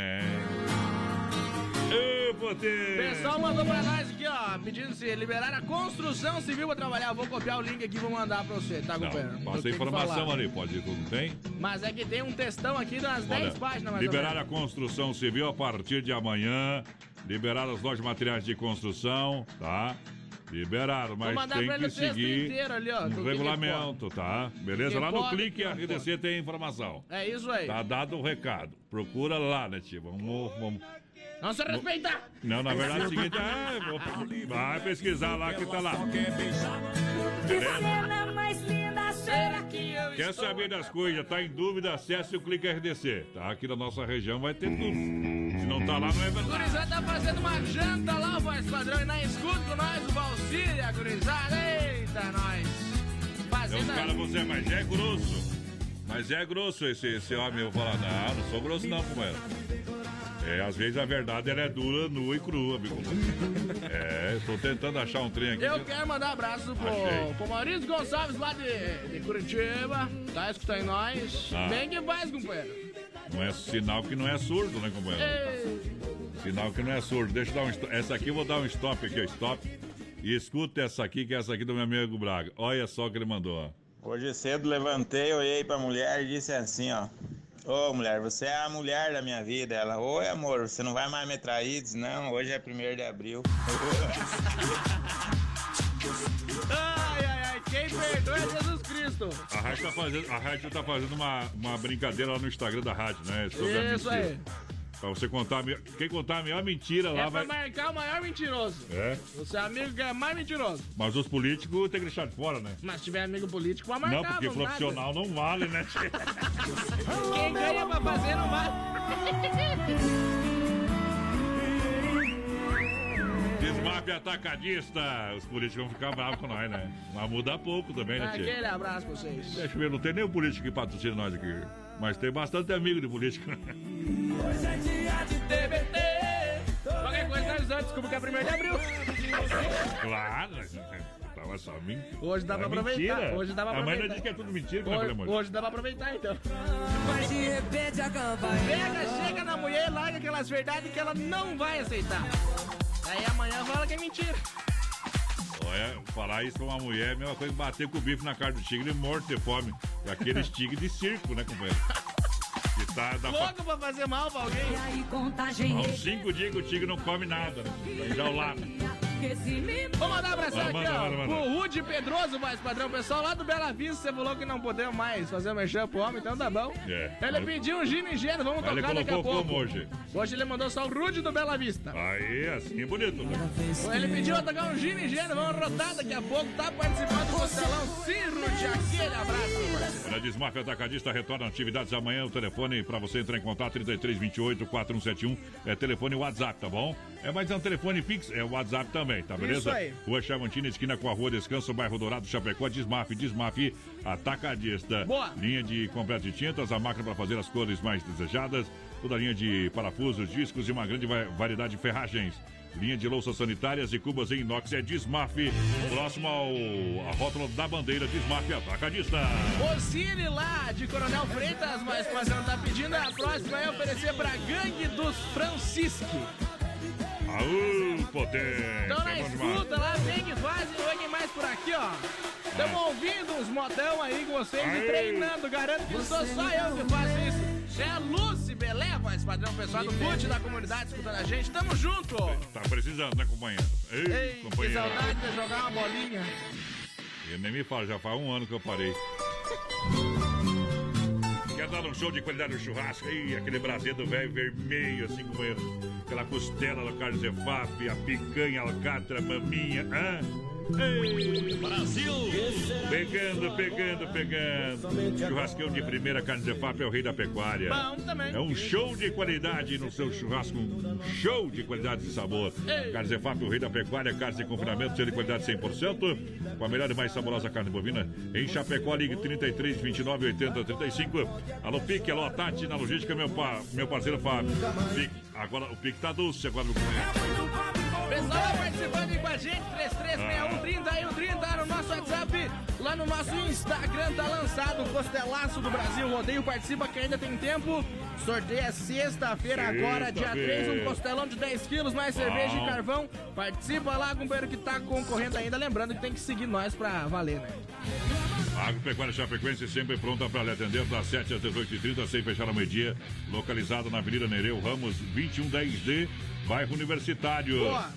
Ê, pessoal mandou pra nós aqui, ó, pedindo se liberar a construção civil pra trabalhar. Vou copiar o link aqui e vou mandar pra você, tá, companheiro? Não, passa a informação ali, pode ir, não tem? Mas é que tem um textão aqui das 10 páginas, mais liberar a construção civil a partir de amanhã. Liberar as lojas de materiais de construção, tá? Liberaram, mas tem que seguir inteiro ali, ó, um regulamento, tá? Beleza? Lá no pode, clique que não RDC tem informação. É isso aí. Tá dado o recado. Procura lá, né, tio? Vamos, vamos. Vamos se respeitar. Não, na verdade é o seguinte, é, vou- vai pesquisar lá que tá lá. Cena mais linda, será que eu Quer saber das coisas, tá em dúvida, acesse o Clique RDC, tá? Aqui na nossa região vai ter tudo. Se não tá lá, não é O verdade. gurizada tá fazendo uma janta lá, voz padrão, e na escuta com nós, o Valcir e a gurizada. Eita, nós. É Fazendo... os caras, você, mas é grosso. Mas é grosso esse, esse homem. Eu vou falar, não, não sou grosso não, companheiro. É, às vezes a verdade ela é dura, nua e crua, amigo. É, tô tentando achar um trem aqui. Eu quero mandar um abraço Achei. pro, pro Maurício Gonçalves lá de, de Curitiba. Tá escutando nós. Ah. Bem que faz, companheiro. Não é sinal que não é surdo, né, companheiro? Ei, Sinal que não é surdo. Deixa eu dar um stop. Essa aqui eu vou dar um stop aqui, ó. Stop. E escuta essa aqui, que é essa aqui do meu amigo Braga. Olha só o que ele mandou, ó. Hoje cedo levantei, olhei pra mulher e disse assim, ó. Ô mulher, você é a mulher da minha vida. Ela, oi amor, você não vai mais me trair? Diz, não, hoje é 1 de abril. Ai, ai, ai, quem perdoa é Jesus Cristo. A rádio tá fazendo, a rádio tá fazendo uma, uma brincadeira lá no Instagram da rádio, né? Sobre Isso aí. Pra você contar Quem contar a melhor mentira lá É pra vai. marcar o maior mentiroso. É. Você é amigo que é mais mentiroso. Mas os políticos tem que deixar de fora, né? Mas se tiver amigo político, vai marcar. não, porque nada. profissional não vale, né? Quem ganha pra fazer não vai. Desmap atacadista. Os políticos vão ficar bravos com nós, né? Mas muda pouco também, né, tchê? Aquele abraço pra vocês. Deixa eu ver, não tem nenhum político que patrocina nós aqui. Mas tem bastante amigo de político. Hoje é dia de TBT. Qualquer coisa nós antes, desculpa que é 1 de abril. claro, tava só mentindo. Hoje dá pra aproveitar. Mentira. Hoje dá pra A mãe aproveitar. não diz que é tudo mentira, como é que Hoje, é, amor? hoje dá pra aproveitar então. Mas de repente a campainha Pega, chega na mulher e larga aquelas verdades que ela não vai aceitar. Aí amanhã fala que é mentira. Olha, falar isso pra uma mulher é a mesma coisa que bater com o bife na cara do tigre morto de fome. É Aqueles tigres de circo, né, companheiro? Que tá, dá pra... Louco pra fazer mal pra alguém. Há uns cinco dias que o tigre não come nada, né? Já o lado. Vou mandar um abração Ah, aqui, ó, pro Rude Pedroso, mais padrão. Pessoal lá do Bela Vista, você falou que não podemos mais fazer o merchan pro homem, então tá bom. É. Ele pediu um gino ingênuo, vamos Mas ele tocar daqui a pouco. como hoje? Hoje ele mandou só o Rude do Bela Vista. Aí, assim é bonito. Né? Ele pediu a tocar um gino ingênuo, vamos rodar daqui a pouco. Tá participando do Costelão. Sim, Rude, aquele abraço. Na Desmaf Atacadista retorna atividades amanhã. O telefone para você entrar em contato 3328 4171 é telefone WhatsApp, tá bom? É mais é um telefone fixo, é o WhatsApp também, tá beleza? Isso aí. Rua Chavantina, esquina com a Rua Descanso, bairro Dourado, Chapecó, Desmaf, Desmaf Atacadista. Boa. Linha de completo de tintas, a máquina para fazer as cores mais desejadas, toda a linha de parafusos, discos e uma grande va- variedade de ferragens. Linha de louças sanitárias e cubas em inox é Desmaf, próximo ao a rótula da bandeira Desmaf Atacadista. O Cine lá de Coronel Freitas, mas o padrão tá pedindo a próxima é oferecer pra gangue dos Francisque. Aú, potência! Então na é escuta lá, vem que faz e vem mais por aqui, ó. Estamos ouvindo uns modão aí com vocês Aê. e treinando. Garanto que sou só eu que faço isso. É a Lucy Belé, voz padrão, pessoal do FUT da comunidade escutando a gente. Tamo junto! Tá precisando, né, companheiro? Ei, Ei, que companheiro. saudade de jogar uma bolinha. Ele nem me fala, já faz um ano que eu parei. Dar um show de qualidade no churrasco? Aí, aquele braseiro velho vermelho, assim, companheiro. Aquela costela do Carlos Zefap, a picanha, alcatra, maminha, hã? Ei. Brasil! Pegando, pegando, pegando. Churrascão de primeira carne de FAP é o rei da pecuária. Bom também. É um show de qualidade no seu churrasco. Um show de qualidade de sabor. Ei. Carne de FAP, o rei da pecuária. Carne de confinamento, selo de qualidade 100%. Com a melhor e mais saborosa carne bovina. Em Chapecó, ligue 33, 29, 80, 35. Alô, Pique, alô, Tati, na logística, meu, pa, meu parceiro Fábio. Pique, agora o Pique tá doce, agora o Pessoal vai participando aí com a gente, 336130 aí o 30 no nosso WhatsApp, lá no nosso Instagram tá lançado o Costelaço do Brasil Rodeio, participa que ainda tem tempo. Sorteio é sexta-feira agora, dia 3, um costelão de 10 quilos, mais cerveja e carvão. Participa lá, companheiro que tá concorrendo ainda, lembrando que tem que seguir nós pra valer, né? Agropecuária Chapecoense sempre pronta para lhe atender das 7 às 18h30, sem fechar ao meio-dia. Localizado na Avenida Nereu Ramos, 2110D, bairro Universitário. Boa.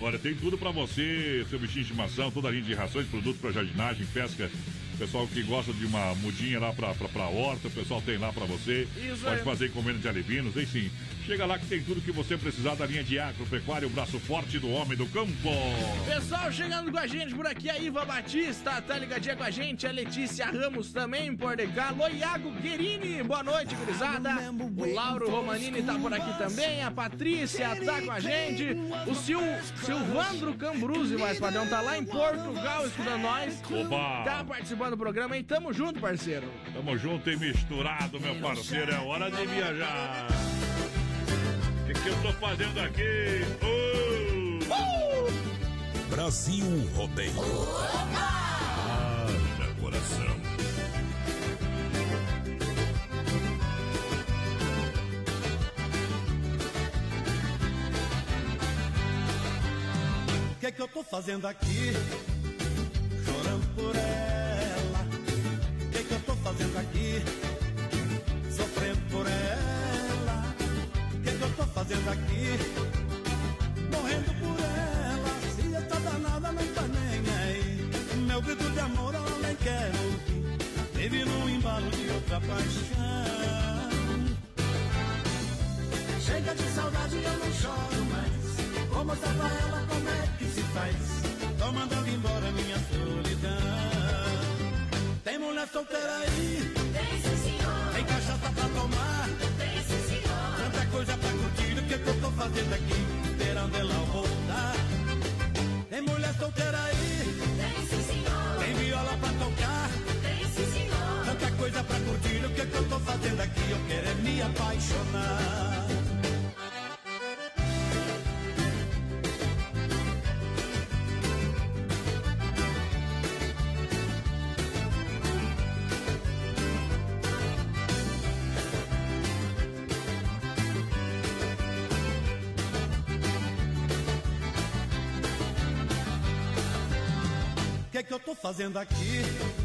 Olha, tem tudo para você, seu bichinho de estimação, toda a linha de rações, produtos para jardinagem, pesca. Pessoal que gosta de uma mudinha lá pra, pra, pra horta, o pessoal tem lá pra você. Isso Pode aí. fazer encomenda de alivinos, enfim. Chega lá que tem tudo que você precisar da linha de agropecuária, o braço forte do homem do campo. Pessoal chegando com a gente por aqui, a Iva Batista tá ligadinha com a gente, a Letícia Ramos também por cá, Alô, Iago Guerini, boa noite, gurizada. O Lauro Romanini tá por aqui também, a Patrícia tá com a gente, o Sil, Silvandro Cambruzzi, mais padrão, tá lá em Portugal escutando nós. Oba! Tá participando do programa, hein? Tamo junto, parceiro. Tamo junto e misturado, meu parceiro. É hora de viajar. O que, eu tô fazendo aqui? Oh! Brasil Rodeio. Haja coração. O que é que eu tô fazendo aqui? Chorando por ela. O que é que eu tô fazendo aqui? Fazendo aqui? Morrendo por ela. Se essa danada não tá nem aí. Meu grito de amor ela nem quer ouvir. Vive num embalo de outra paixão. Chega de saudade, eu não choro mais. Vou mostrar pra ela como é que se faz. Tô mandando embora minha solidão. Tem mulher solteira aí? Que que eu tô fazendo aqui?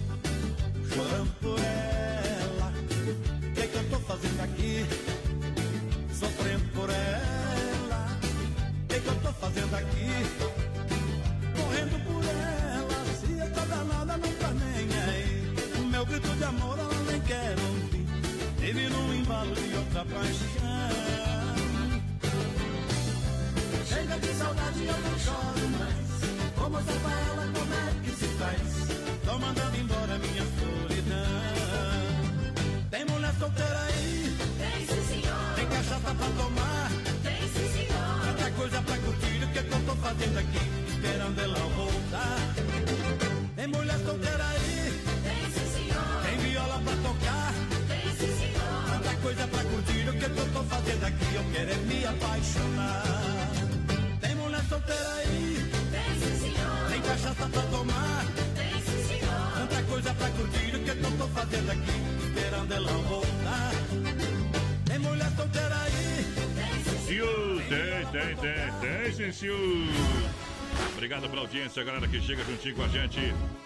Pela audiência, galera que chega juntinho com a gente.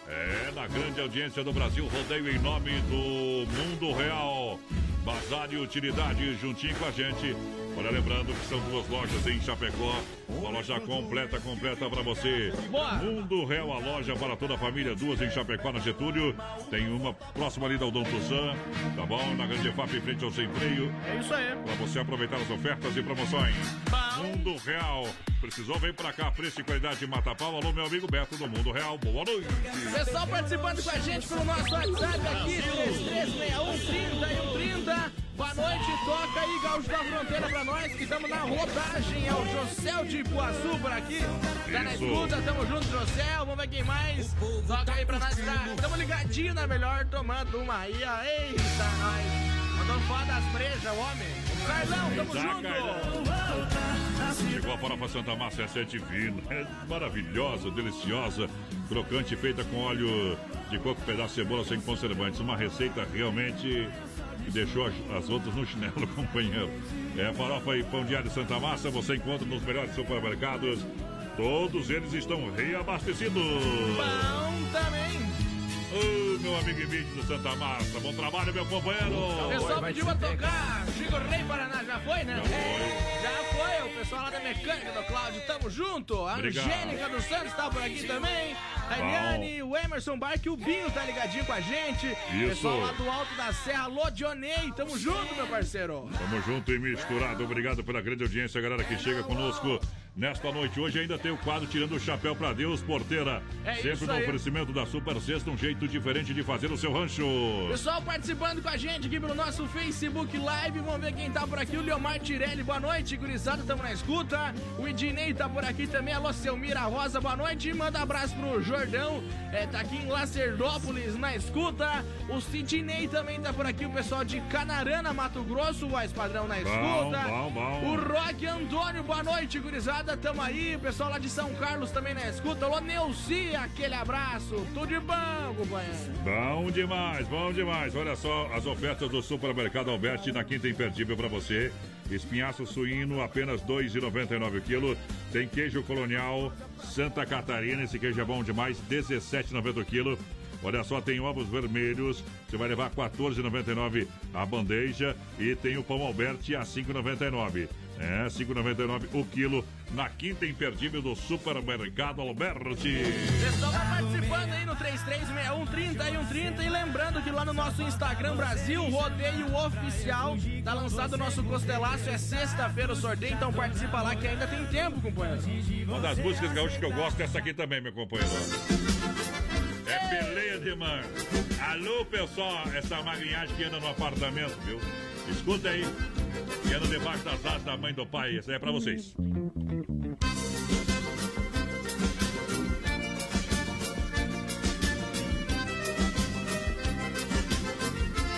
É, na grande audiência do Brasil, rodeio em nome do Mundo Real. Bazar e utilidade juntinho com a gente. Olha, lembrando que são duas lojas em Chapecó. Uma loja completa, completa para você. Boa. Mundo Real, a loja para toda a família. Duas em Chapecó, na Getúlio. Tem uma próxima ali da Odon Tuzan. Tá bom? Na Grande FAP, em frente ao Sem Freio. É isso aí. Para você aproveitar as ofertas e promoções. Mundo Real. Precisou, vem pra cá. Preço e qualidade de Mata Pau. Alô, meu amigo Beto do Mundo Real. Boa noite. Pessoal participando com a gente pelo nosso WhatsApp aqui, 3361 30 e 30. Boa noite, toca aí, Gaúcho da Fronteira pra nós, que estamos na rodagem. É o José de Ipuaçu por aqui. Tá na escuta, tamo junto, José. Vamos ver quem mais. Toca aí pra nós, tá? Tamo ligadinho na melhor, tomando uma aí. Eita, nós. Mandou foda das brejas, homem. Carlão, tamo junto. Chegou a farofa Santa Massa, essa é divina, é maravilhosa, deliciosa, crocante, feita com óleo de coco, pedaço de cebola sem conservantes. Uma receita realmente que deixou as, as outras no chinelo, companheiro. É farofa e pão diário Santa Massa, você encontra nos melhores supermercados. Todos eles estão reabastecidos. Bom também. Ô, meu amigo e vídeo do Santa Massa, bom trabalho, meu companheiro. O pessoal pediu pra tocar Chico Rei Paraná, já foi, né? Já foi. O pessoal lá da mecânica do Cláudio, tamo junto. A Obrigado. Angélica dos Santos tá por aqui também. A Eliane, o Emerson Barque, o Binho tá ligadinho com a gente. Isso. Pessoal lá do Alto da Serra, Alô, Dionei, tamo junto, meu parceiro. Tamo junto e misturado. Obrigado pela grande audiência, galera que chega conosco nesta noite. Hoje ainda tem o quadro Tirando o Chapéu pra Deus, porteira. É Sempre no aí. oferecimento da Super Sexta, um jeito diferente de fazer o seu rancho. Pessoal participando com a gente aqui pelo nosso Facebook Live. Vamos ver quem tá por aqui. O Leomar Tirelli, boa noite. Gurizada, tamo na escuta. O Ednei tá por aqui também. Alô, Selmira Rosa, boa noite. E manda abraço pro Jordão. É, tá aqui em Lacerdópolis na escuta. O Sidney também tá por aqui. O pessoal de Canarana, Mato Grosso, o Padrão na escuta. bom, bom. O Rock Antônio, boa noite, gurizada. Tamo aí. Pessoal lá de São Carlos também na escuta. Alô, Neuci, aquele abraço. Tudo de bom, companheiro. Bom demais, bom demais. Olha só as ofertas do Supermercado Alberti na quinta imperdível para você. Espinhaço suíno, apenas R$ 2,99 o quilo. Tem queijo colonial Santa Catarina, esse queijo é bom demais, R$ 17,90 o quilo. Olha só, tem ovos vermelhos, você vai levar R$ 14,99 a bandeja e tem o pão Alberti a R$ 5,99. É, R$ 5,99 o quilo na quinta imperdível do Supermercado Alberti. Pessoal, tá participando aí no 3361 30 e lembrando que lá no nosso Instagram Brasil Rodeio Oficial tá lançado o nosso costelaço, é sexta-feira o sorteio, então participa lá que ainda tem tempo, companheiro. Uma das músicas gaúchas que eu gosto é essa aqui também, meu companheiro. É mano. Alô, pessoal, essa magrinhagem que anda no apartamento, viu? Escuta aí. Que anda debaixo das asas da mãe do pai. Essa aí é pra vocês.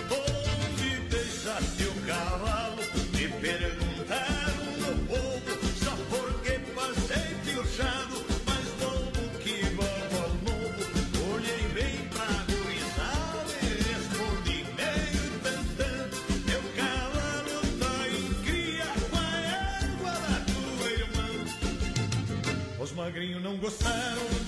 Onde deixaste o cavalo? Me perguntaram magrinhos não gostaram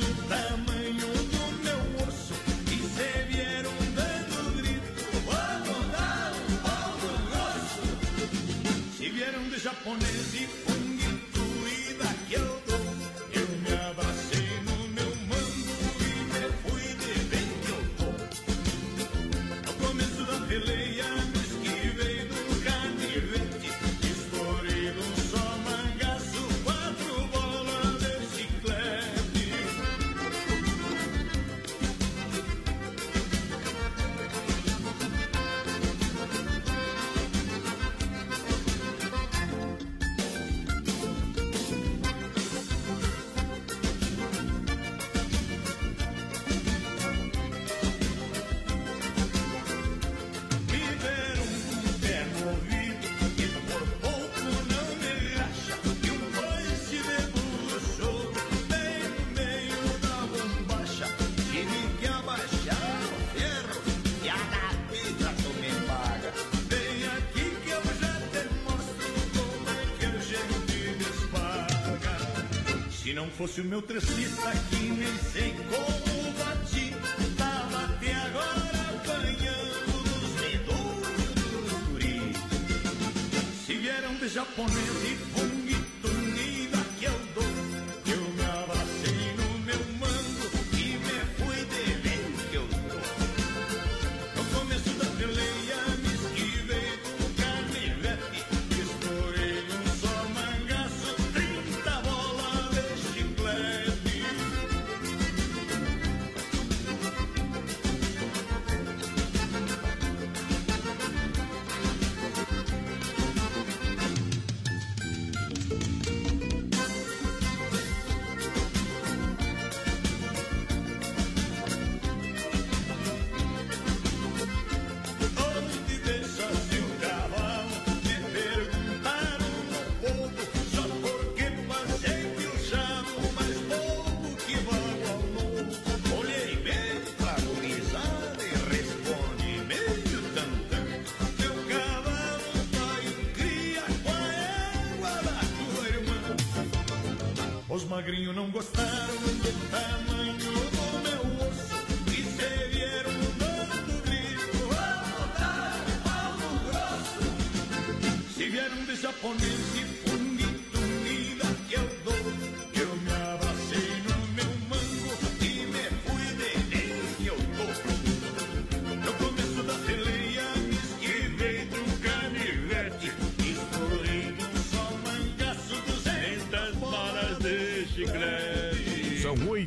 Se fosse o meu tracista que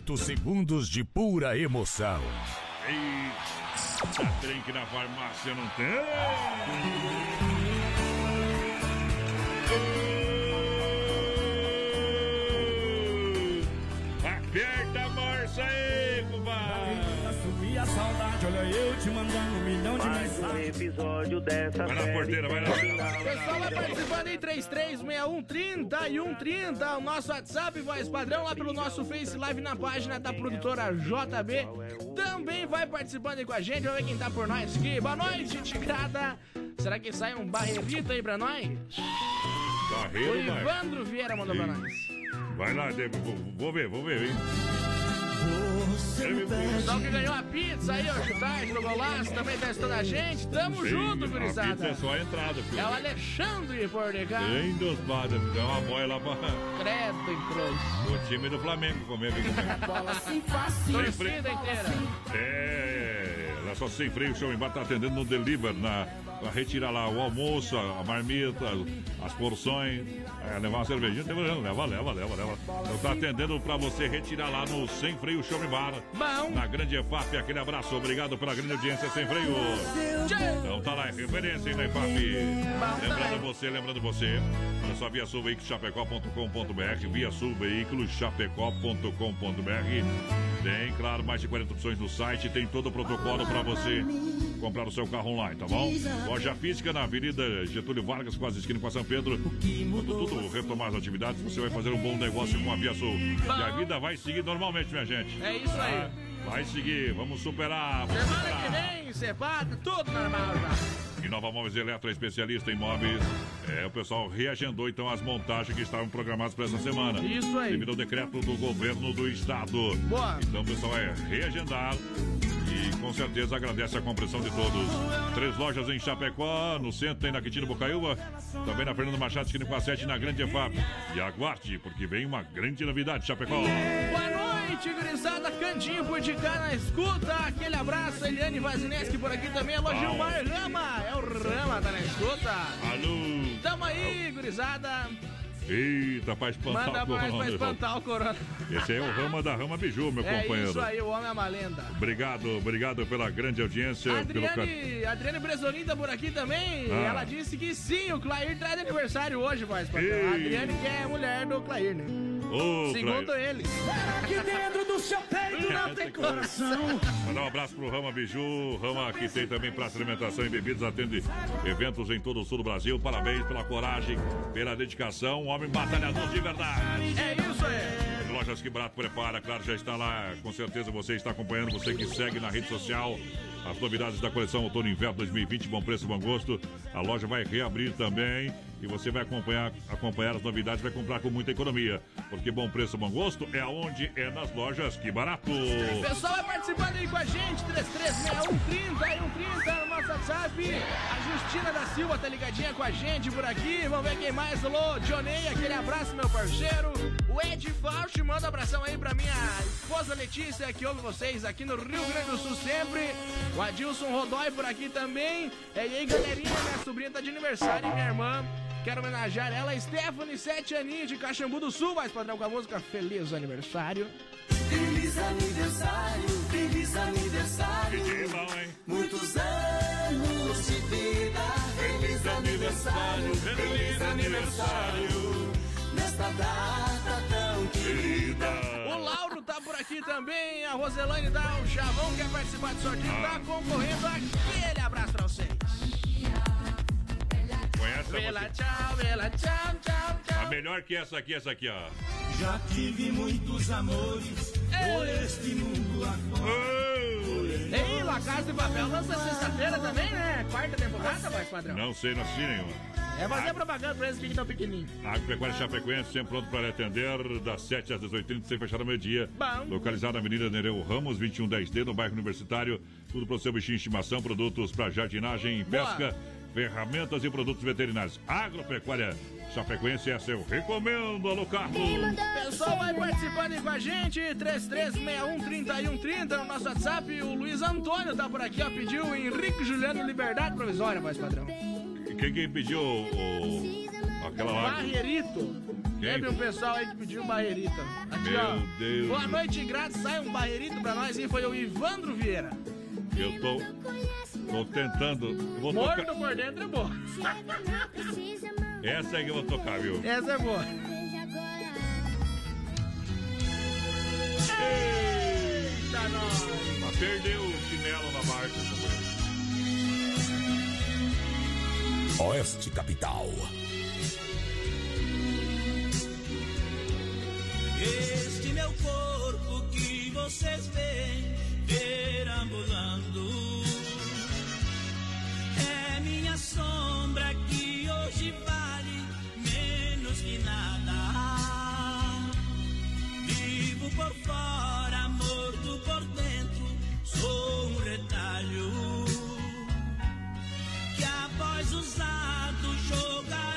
8 segundos de pura emoção. Eita, trem que na farmácia não tem. Aperta a marcha aí, cumba! a saudade, olha eu te mandando um milhão de mensagens. Um episódio dessa Vai na porteira, vai na porteira. Pessoal, vai participando aí, 336130 e 130, o nosso WhatsApp, voz padrão, lá pelo nosso Face Live na página da produtora JB. Também vai participando aí com a gente, vamos ver quem tá por nós aqui. Boa noite, Tigrada. Será que sai um barrerito aí pra nós? O Barreiro, vai. Evandro Vieira mandou pra nós. Vai lá, vou, vou ver, vou ver, hein? O pessoal que ganhou a pizza aí, ó, de tarde no golaço, também tá estando a gente. Tamo Sim, junto, a pizza gurizada. é só a entrada, filho. É o Alexandre por de cá. Tem dos padres, dá uma boia lá pra Credo em cruz. o time do Flamengo comer. comer. Bola sem fácil. Torcida inteira. É, ela só sem freio, o show em bar tá atendendo no deliver, na, pra retirar lá o almoço, a, marmita, as porções, é, levar uma cervejinha, leva, leva, leva, leva. Então tá atendendo pra você retirar lá no Sem Freio Show em Bar. Bom. Na grande EFAP, aquele abraço, obrigado pela grande audiência Sem Freio. Então tá lá, é referência aí na EFAP. Lembrando você, lembrando você, olha só, via sul veículos chapecó.com.br, via sul veículos chapecó.com.br. Tem, claro, mais de 40 opções no site, tem todo o protocolo pra você comprar o seu carro online, tá bom? Loja física na Avenida Getúlio Vargas, quase esquina com a São Pedro. Quando tudo retomar as atividades, você vai fazer um bom negócio com a Via Sul. E a vida vai seguir normalmente, minha gente. É isso aí. Tá? Vai seguir, vamos superar. Vamos Semana que superar. vem, cepata, tudo normal já. E Nova Móveis Eletro, especialista em móveis. É, o pessoal reagendou então as montagens que estavam programadas para essa semana. Isso aí. Devido ao decreto do governo do estado. Boa. Então o pessoal vai reagendar. E com certeza agradece a compreensão de todos. Três lojas em Chapecó, no centro tem na Quintino Bocaiúva, também na Fernando Machado, esquina com a 7 na Grande EFAP. E aguarde, porque vem uma grande novidade, Chapecó. Boa noite, gurizada. Cantinho por de cá na escuta. Aquele abraço, Eliane Vazineski por aqui também. Alô. Gilmar Rama. É o Rama, tá na escuta. Alô! Tamo aí, gurizada. Eita, pra espantar Manda o mais pra corona. espantar o corona. Esse aí é o Rama da Rama Biju, meu É companheiro. isso aí, o homem é uma lenda. Obrigado, obrigado pela grande audiência. Pelo ca- Adriane, Adriane Bresolin tá por aqui também. Ah. Ela disse que sim, o Clair traz aniversário hoje. A Adriane que é mulher do Clair, né? Ô, Segundo Clair. eles. Aqui dentro do seu peito não tem coração. Mandar um abraço pro Rama Biju, Rama que tem também praça de alimentação e bebidas, atende eventos em todo o sul do Brasil. Parabéns pela coragem, pela dedicação, um homem batalhador de verdade. É isso aí. Lojas Que Barato prepara, claro, já está lá. Com certeza você está acompanhando, você que segue na rede social. As novidades da coleção Outono Inverno 2020, bom preço, bom gosto. A loja vai reabrir também e você vai acompanhar, acompanhar as novidades, vai comprar com muita economia. Porque bom preço, bom gosto é aonde é nas lojas Que Barato. Pessoal vai participando aí com a gente, 336130 e 130 no nosso WhatsApp. A Justina da Silva tá ligadinha com a gente por aqui. Vamos ver quem mais. Alô, Johnny, aquele abraço, meu parceiro. O Ed Fausti manda um abração aí pra minha esposa Letícia, que ouve vocês aqui no Rio Grande do Sul sempre. O Adilson Rodói por aqui também. É, e aí, galerinha, minha sobrinha tá de aniversário, minha irmã. Quero homenagear ela, Stephanie, sete aninhos de Caxambu do Sul, mais padrão com a música Feliz Aniversário. Feliz aniversário, feliz aniversário. Que bom, hein? Muitos anos de vida. Feliz aniversário, feliz aniversário. Nesta data tão querida. O Lauro tá por aqui também, a Roselane dá o chavão, quer participar do sorteio, tá concorrendo aquele abraço pra vocês. Conhece a Bela, música? tchau, bela, tchau, tchau, A tchau. melhor que essa aqui, essa aqui, ó. Já tive muitos amores por este mundo afora. Ei, La Casa de Papel lança sexta-feira também, né? Quarta temporada, mais padrão. Não sei, não assisti nenhuma. É fazer propaganda pra eles que estão pequenininhos. Agropecuária Chapecoense, sempre pronto para lhe atender, das 7 às 18h30, sem fechar ao meio-dia. Bom. Localizado na Avenida Nereu Ramos, 2110D, no bairro Universitário. Tudo para o seu bichinho de estimação, produtos para jardinagem, Boa. pesca, ferramentas e produtos veterinários. Agropecuária Chapecoense, essa eu recomendo, alô Carlos. O pessoal vai participando aí com a gente, 33613130 no nosso WhatsApp. O Luiz Antônio tá por aqui, ó, pediu o Henrique Juliano Liberdade Provisória, mais padrão. Quem, quem pediu o, o- aquela lá? Barreirito. Quem? Teve um pessoal aí que pediu um barreirito. Aqui, Meu ó. Deus. Boa noite, grátis. Sai um barreirito pra nós e foi o Ivandro Vieira. Eu tô, tô tentando. eu Vou Morto tocar. por dentro é boa. Essa é que eu vou tocar, viu? Essa é boa. Eita, nós. Mas perdeu o chinelo na marca. Oeste Capital. Este meu corpo que vocês veem perambulando é minha sombra que hoje vale menos que nada. Vivo por fora, morto por dentro, sou um retalho que após usado jogaram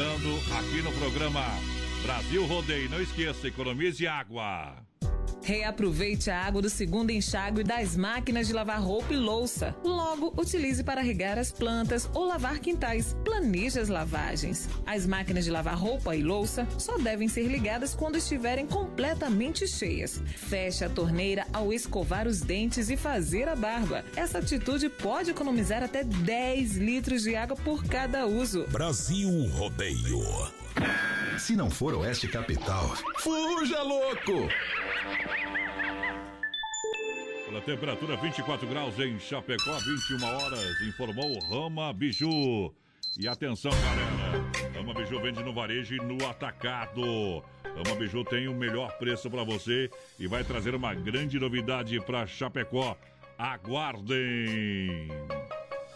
Cantando aqui no programa Brasil Rodeio. Não esqueça, economize água. Reaproveite a água do segundo enxágue das máquinas de lavar roupa e louça. Logo, utilize para regar as plantas ou lavar quintais. Planeje as lavagens. As máquinas de lavar roupa e louça só devem ser ligadas quando estiverem completamente cheias. Feche a torneira ao escovar os dentes e fazer a barba. Essa atitude pode economizar até 10 litros de água por cada uso. Brasil Rodeio. Se não for Oeste Capital, fuja louco! Olha, temperatura 24 graus em Chapecó, 21 horas, informou Rama Biju. E atenção, galera, Rama Biju vende no varejo e no atacado. Rama Biju tem o melhor preço para você e vai trazer uma grande novidade para Chapecó. Aguardem!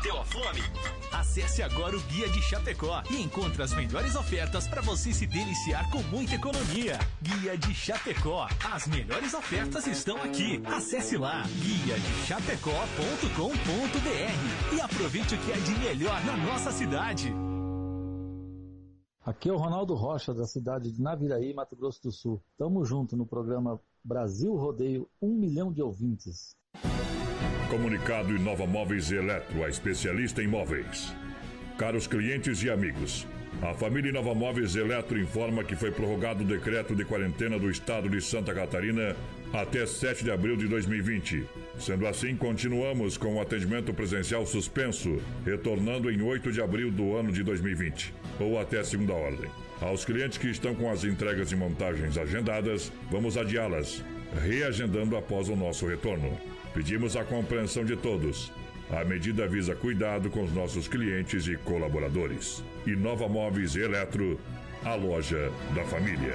Bateu a fome? Acesse agora o Guia de Chapecó e encontre as melhores ofertas para você se deliciar com muita economia. Guia de Chapecó. As melhores ofertas estão aqui. Acesse lá guia de chapecó.com.br e aproveite o que é de melhor na nossa cidade. Aqui é o Ronaldo Rocha, da cidade de Naviraí, Mato Grosso do Sul. Tamo junto no programa Brasil Rodeio, um milhão de ouvintes. Comunicado Inova Móveis Eletro, a especialista em móveis. Caros clientes e amigos, a família Inova Móveis Eletro informa que foi prorrogado o decreto de quarentena do estado de Santa Catarina até 7 de abril de 2020. Sendo assim, continuamos com o atendimento presencial suspenso, retornando em 8 de abril do ano de 2020, ou até segunda ordem. Aos clientes que estão com as entregas e montagens agendadas, vamos adiá-las, reagendando após o nosso retorno. Pedimos a compreensão de todos. A medida visa cuidado com os nossos clientes e colaboradores. Inova Móveis e Eletro, a loja da família.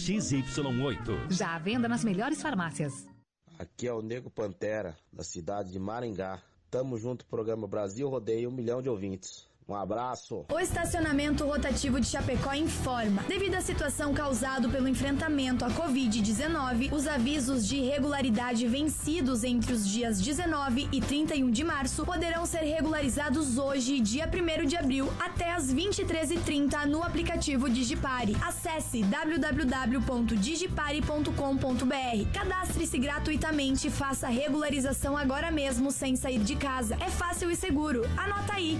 XY8. Já à venda nas melhores farmácias. Aqui é o Nego Pantera, da cidade de Maringá. Tamo junto, programa Brasil Rodeio, um milhão de ouvintes. Um abraço. O estacionamento rotativo de Chapecó informa. Devido à situação causada pelo enfrentamento à Covid-19, os avisos de irregularidade vencidos entre os dias 19 e 31 de março poderão ser regularizados hoje, dia 1 de abril, até às 23h30 no aplicativo Digipare. Acesse www.digipare.com.br. Cadastre-se gratuitamente e faça a regularização agora mesmo sem sair de casa. É fácil e seguro. Anota aí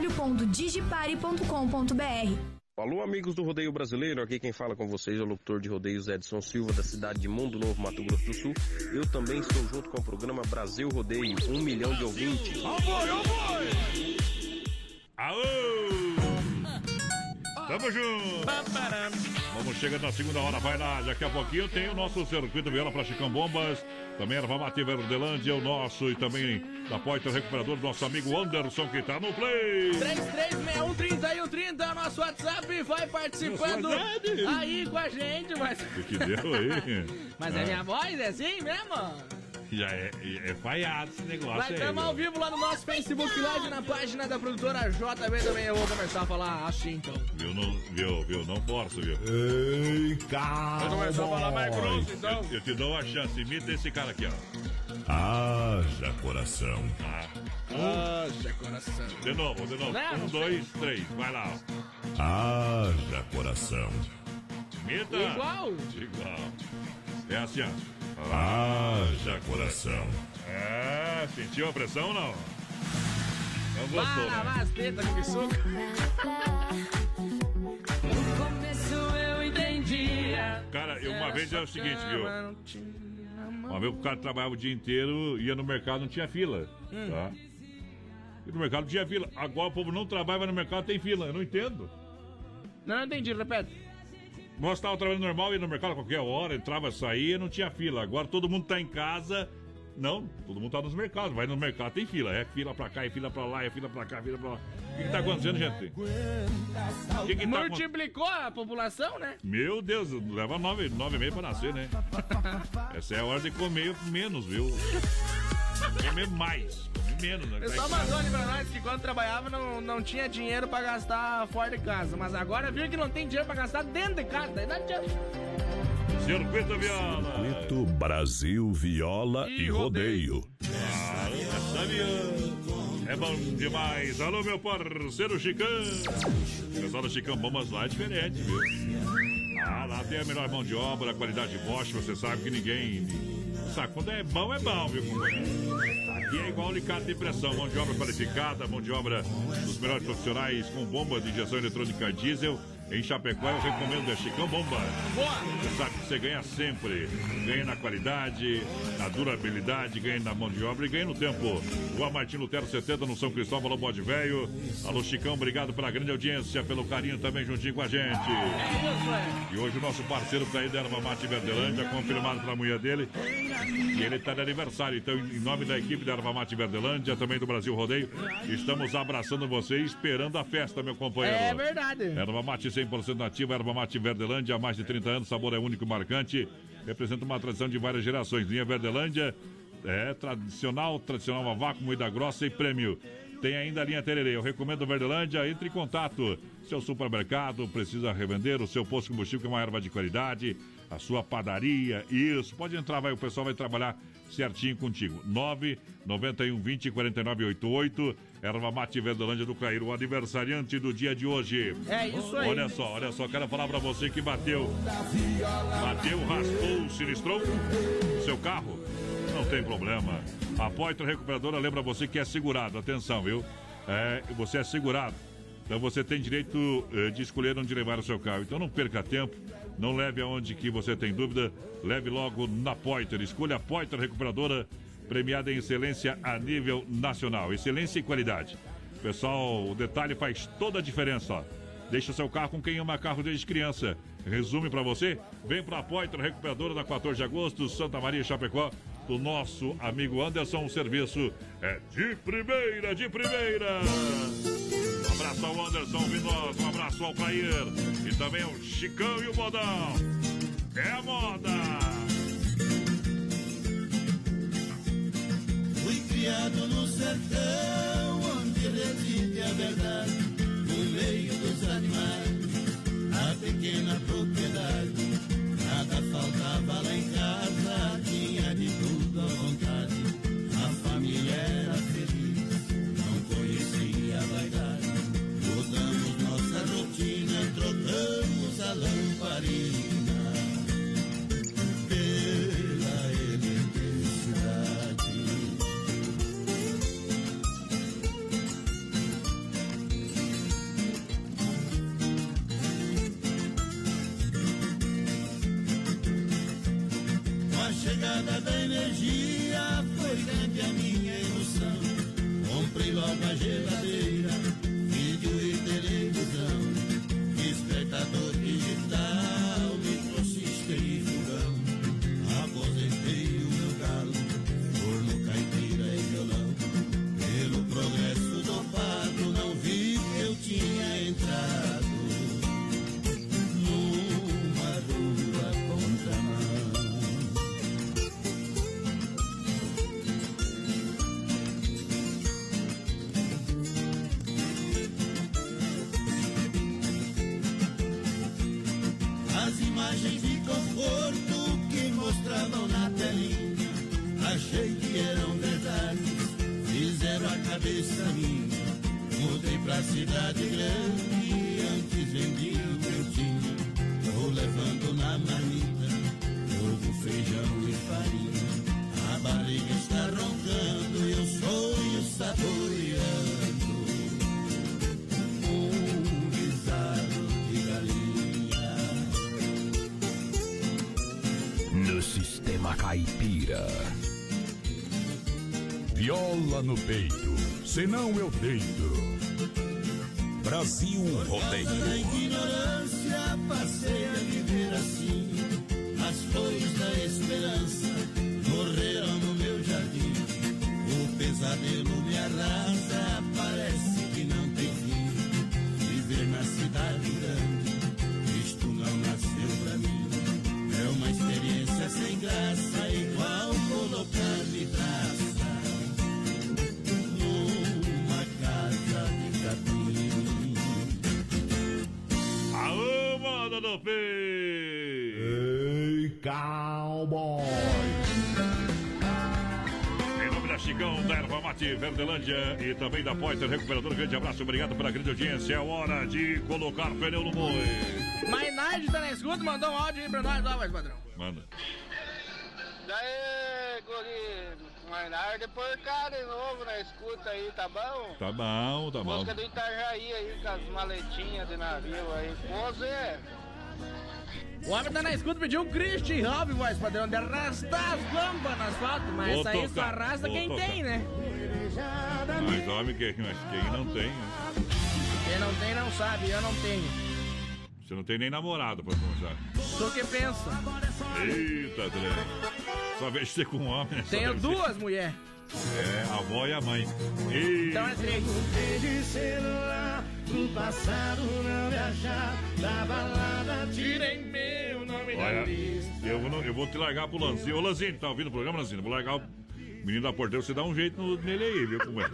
www.digipare.com.br. Alô, amigos do Rodeio Brasileiro, aqui quem fala com vocês é o locutor de rodeios Edson Silva, da cidade de Mundo Novo, Mato Grosso do Sul. Eu também estou junto com o programa Brasil Rodeio, um milhão de ouvintes. Boy! Aô! Tamo junto! Vamos chegando na segunda hora, vai lá. Daqui a pouquinho tem o nosso circuito viola para Chicão Bombas. Também Erva Mate Verdelândia, o nosso e também da Poiter Recuperador, nosso amigo Anderson que tá no play. 336130 é o nosso WhatsApp, vai participando aí com a gente. Mas... O que, que deu aí? Mas é minha voz, é assim mesmo? Já é, é falhado esse negócio Nós aí. estamos ao vivo lá no nosso Facebook Live, na página da produtora JB também. Eu vou começar a falar assim, então. Viu, não, viu, viu, não forço, viu? Ei, calma. Vou começar a falar mais grosso, então. Eu, eu te dou uma chance, imita esse cara aqui, ó. Haja coração. Ah. Haja coração. De novo, de novo. Não, um, não dois, três. Vai lá. ó. Haja coração. Imita. Igual. Igual. É assim, ó. Haja coração. É, sentiu a pressão ou não? Não gostou, né? lavar as tetas com pisuca. No começo eu entendia. Cara, eu- uma vez é o seguinte, viu? Uma vez o cara trabalhava o dia inteiro, ia no mercado, não tinha fila. Hum. Tá? E no mercado não tinha fila. Agora o povo não trabalha, mas no mercado tem fila. Eu não entendo. Não, não entendi, repete. Nós estávamos trabalhando normal, ia no mercado a qualquer hora, entrava, saía, não tinha fila. Agora todo mundo tá em casa. Não, todo mundo tá nos mercados. Vai no mercado, tem fila. É fila pra cá, é fila pra lá, é fila pra cá, é fila pra lá. O que, que tá acontecendo, gente? Que, que tá? Multiplicou a população, né? Meu Deus, leva nove, nove e meio pra nascer, né? Essa é a hora de comer menos, viu? Comer mais, comer menos, né? O pessoal mandou ali pra nós que quando trabalhava não, não tinha dinheiro pra gastar fora de casa. Mas agora viu que não tem dinheiro pra gastar dentro de casa. Daí não adianta. Circuito Viola. Circuito Brasil Viola e, Rodeio. Ah, sabia? É bom demais. Alô, meu parceiro Chicão. Pessoal do Chicão Bombas lá é diferente, viu? Ah, lá tem a melhor mão de obra, a qualidade Bosch, você sabe que ninguém. Quando é bom, é bom, viu, companheiro? Aqui é igual alicate de pressão, mão de obra qualificada, mão de obra dos melhores profissionais com bombas de injeção eletrônica diesel. Em Chapecó eu recomendo a Chicão Bomba. Você sabe que você ganha sempre. Ganha na qualidade, na durabilidade, ganha na mão de obra e ganha no tempo. Rua Martim Lutero 70 no São Cristóvão, alô Bode Velho. Alô Chicão, obrigado pela grande audiência, pelo carinho também juntinho com a gente. E hoje o nosso parceiro tá aí da Erva Mate Verdelândia, confirmado pela mulher dele. E ele tá de aniversário. Então, em nome da equipe da Erva Mate Verdelândia, também do Brasil Rodeio, estamos abraçando você e esperando a festa, meu companheiro. É verdade. Erva mate 100% nativa, erva mate Verdelândia, há mais de 30 anos, sabor é único e marcante. Representa uma tradição de várias gerações. Linha Verdelândia é tradicional, tradicional a vácuo, moída grossa e prêmio. Tem ainda a linha Tererê. Eu recomendo Verdelândia, entre em contato. Seu supermercado precisa revender o seu posto de combustível, que é uma erva de qualidade, a sua padaria, isso. Pode entrar, vai, o pessoal vai trabalhar certinho contigo. 9 91 20 49 88. Erva Mate Verdelândia do Cairo, o aniversariante do dia de hoje. É isso aí. Olha só, olha só, quero falar pra você que bateu. Bateu, raspou, sinistrou seu carro? Não tem problema. A Poitra Recuperadora lembra você que é segurado. Atenção, viu? É, você é segurado. Então você tem direito eh, de escolher onde levar o seu carro. Então não perca tempo, não leve aonde que você tem dúvida, leve logo na Poiter. Escolha a Poiter Recuperadora, premiada em excelência a nível nacional. Excelência e qualidade. Pessoal, o detalhe faz toda a diferença. Deixa seu carro com quem ama carro desde criança. Resume pra você? Vem pra Poitra Recuperadora da 14 de agosto, Santa Maria, Chapecó. Do nosso amigo Anderson, o serviço é de primeira, de primeira. Um abraço ao Anderson Vinoso, um abraço ao Cair e também ao Chicão e o Modão. É a moda! Criado no sertão, onde reside a verdade, no meio dos animais, a pequena propriedade. Nada faltava lá em casa, tinha de tudo à vontade. A família era feliz, não conhecia a vaidade. Mudamos nossa rotina, trocamos a lamparina energia foi grande a minha emoção. Comprei logo a geladeira, Mudei pra cidade grande, antes vendi o que eu tinha. Tô levando na marmita, ovo, feijão e farinha. A barriga está roncando e o sonho saboreando. Um guisado de galinha. No sistema caipira. Viola no peito, senão eu deito. Brasil Na Rodeio. ignorância passei a viver assim. As flores da esperança morreram no meu jardim. O pesadelo me arrasa, parece que não tem fim. Viver na cidade grande, isto não nasceu pra mim. É uma experiência sem graça, Do P! Ei, cowboy! Em nome da Chicão, da Erva Mate, Verdelândia e também da Poiter Recuperador, grande abraço, obrigado pela grande audiência. É hora de colocar pneu no boi. Mainardi tá na escuta, mandou um áudio aí pra nós, ó, voz padrão. Manda. Daí, guri, Mainar, depois cá de novo na escuta aí, tá bom? Tá bom, tá bom. Música do Itajaí aí, com as maletinhas de navio aí. Zé. O homem tá na escuta, pediu um Christian Hobby, voz padrão, de arrastar as lâmpadas no asfalto, mas Vou isso aí só tocar, arrasta vou quem tocar. tem, né? Mas homem, que, mas quem não tem, né? Quem não tem não sabe, eu não tenho. Você não tem nem namorado pra começar. Tu que pensa? Eita, trem. Só vejo você com um homem. né? Só Tenho deve ser- duas mulheres. É, a avó e a mãe. E... Então é três. Pro passado não viajar da balada tirem meu nome Olha, eu, vou- eu vou te largar pro Lanzinho. Ô, Lanzinho, tá ouvindo o programa, Lanzinho? Vou largar o menino da porteira, você dá um jeito no- nele aí, viu como é?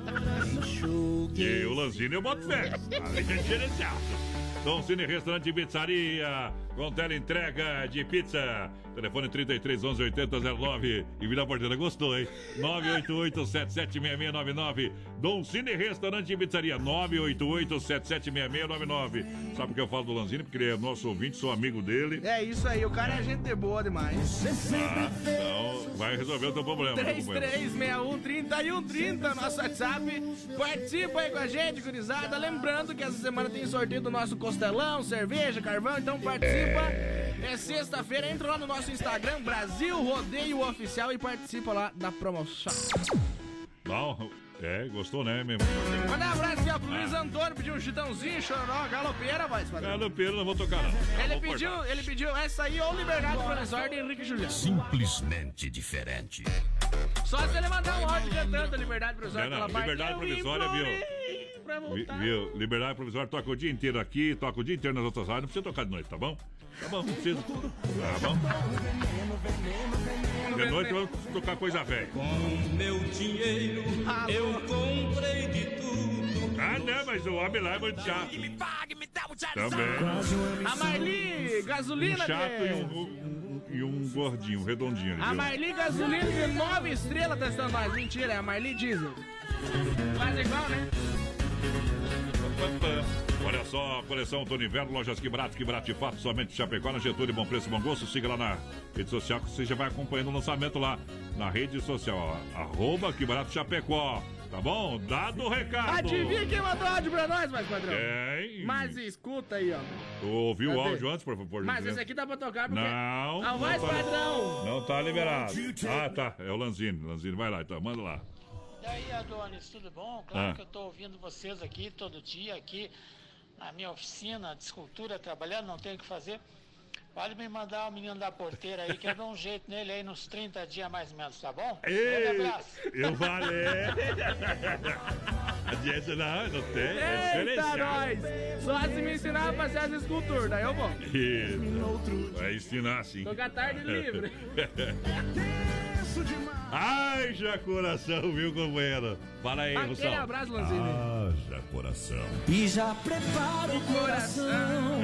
E o Lanzinho eu boto fé. Ali é diferenciado. Dom Cine Restaurante e Pizzaria, com tela entrega de pizza. Telefone 33 11 80 09. E Vila Porteira gostou, hein? 988 776699. Dom Cine Restaurante e Pizzaria, 988 776699. Sabe por que eu falo do Lanzini? Porque ele é nosso ouvinte, sou amigo dele. É isso aí, o cara é gente boa demais. Ah, então vai resolver o teu problema. meu companheiro. 3361 3130, nosso WhatsApp. Participa aí com a gente, gurizada. Lembrando que essa semana tem sorteio do nosso costelão, cerveja, carvão, então participa. É sexta-feira, entra lá no nosso Instagram, Brasil Rodeio Oficial e participa lá da promoção. Bom, é, gostou, né, mesmo? Manda um abraço aqui ó, pro Luiz Antônio, pediu um chitãozinho, chororó, galopeira, voz padrão. Galopeiro, não vou tocar, não. Ele Vou pediu, cortar. ele pediu essa aí ou Liberdade Provisória de Henrique Juliano. Simplesmente diferente. Só se ele mandar um áudio cantando Liberdade Provisória Não, não, pela parte. Liberdade Provisória, viu? Pra voltar. Viu? Liberdade provisória toca o dia inteiro aqui, toca o dia inteiro nas outras rádios. Não precisa tocar de noite, tá bom? Tá bom, não precisa. Tá bom? De noite vamos tocar coisa velha. meu dinheiro eu comprei de tudo. Ah, não, mas o homem lá é muito chato. Também. A Marli, Um gasolina chato de... e um, um- e um gordinho, um redondinho. ali, A? Marli Gasolina de 9 estrelas testando nós. Mentira, é a Marli Diesel. Faz igual, né? Olha só, coleção Outono Inverno, lojas que barato, que barato de fato, somente Chapecó, na Getúlio, bom preço, bom gosto. Siga lá na rede social que você já vai acompanhando o lançamento lá na rede social, ó, arroba que barato Chapecó, tá bom? Dado o recado. Adivinha quem mandou áudio pra nós, mais padrão? Quem? Mas escuta aí, ó. Tu ouviu o áudio antes, por favor? Mas esse aqui dá pra tocar porque... Não. Não tá- padrão. Não tá liberado. Ah, tá. É o Lanzini. Lanzini, vai lá então, manda lá. E aí, Adonis, tudo bom? Claro Ah. que eu estou ouvindo vocês aqui todo dia, aqui na minha oficina de escultura, trabalhando, não tenho o que fazer. Pode me mandar o menino da porteira aí, que eu dou um jeito nele aí nos 30 dias mais ou menos, tá bom? Grande Ei, abraço. eu falei. Adianta não, não tem. É Eita, nós! Só se me ensinar a fazer as esculturas, daí eu vou. Eita. Vai ensinar sim. Tô com a tarde livre. Isso demais. Ai, já coração, viu, companheiro? Fala aí, Aquele Russão. abraço, Lanzini. Haja coração. E já prepara o coração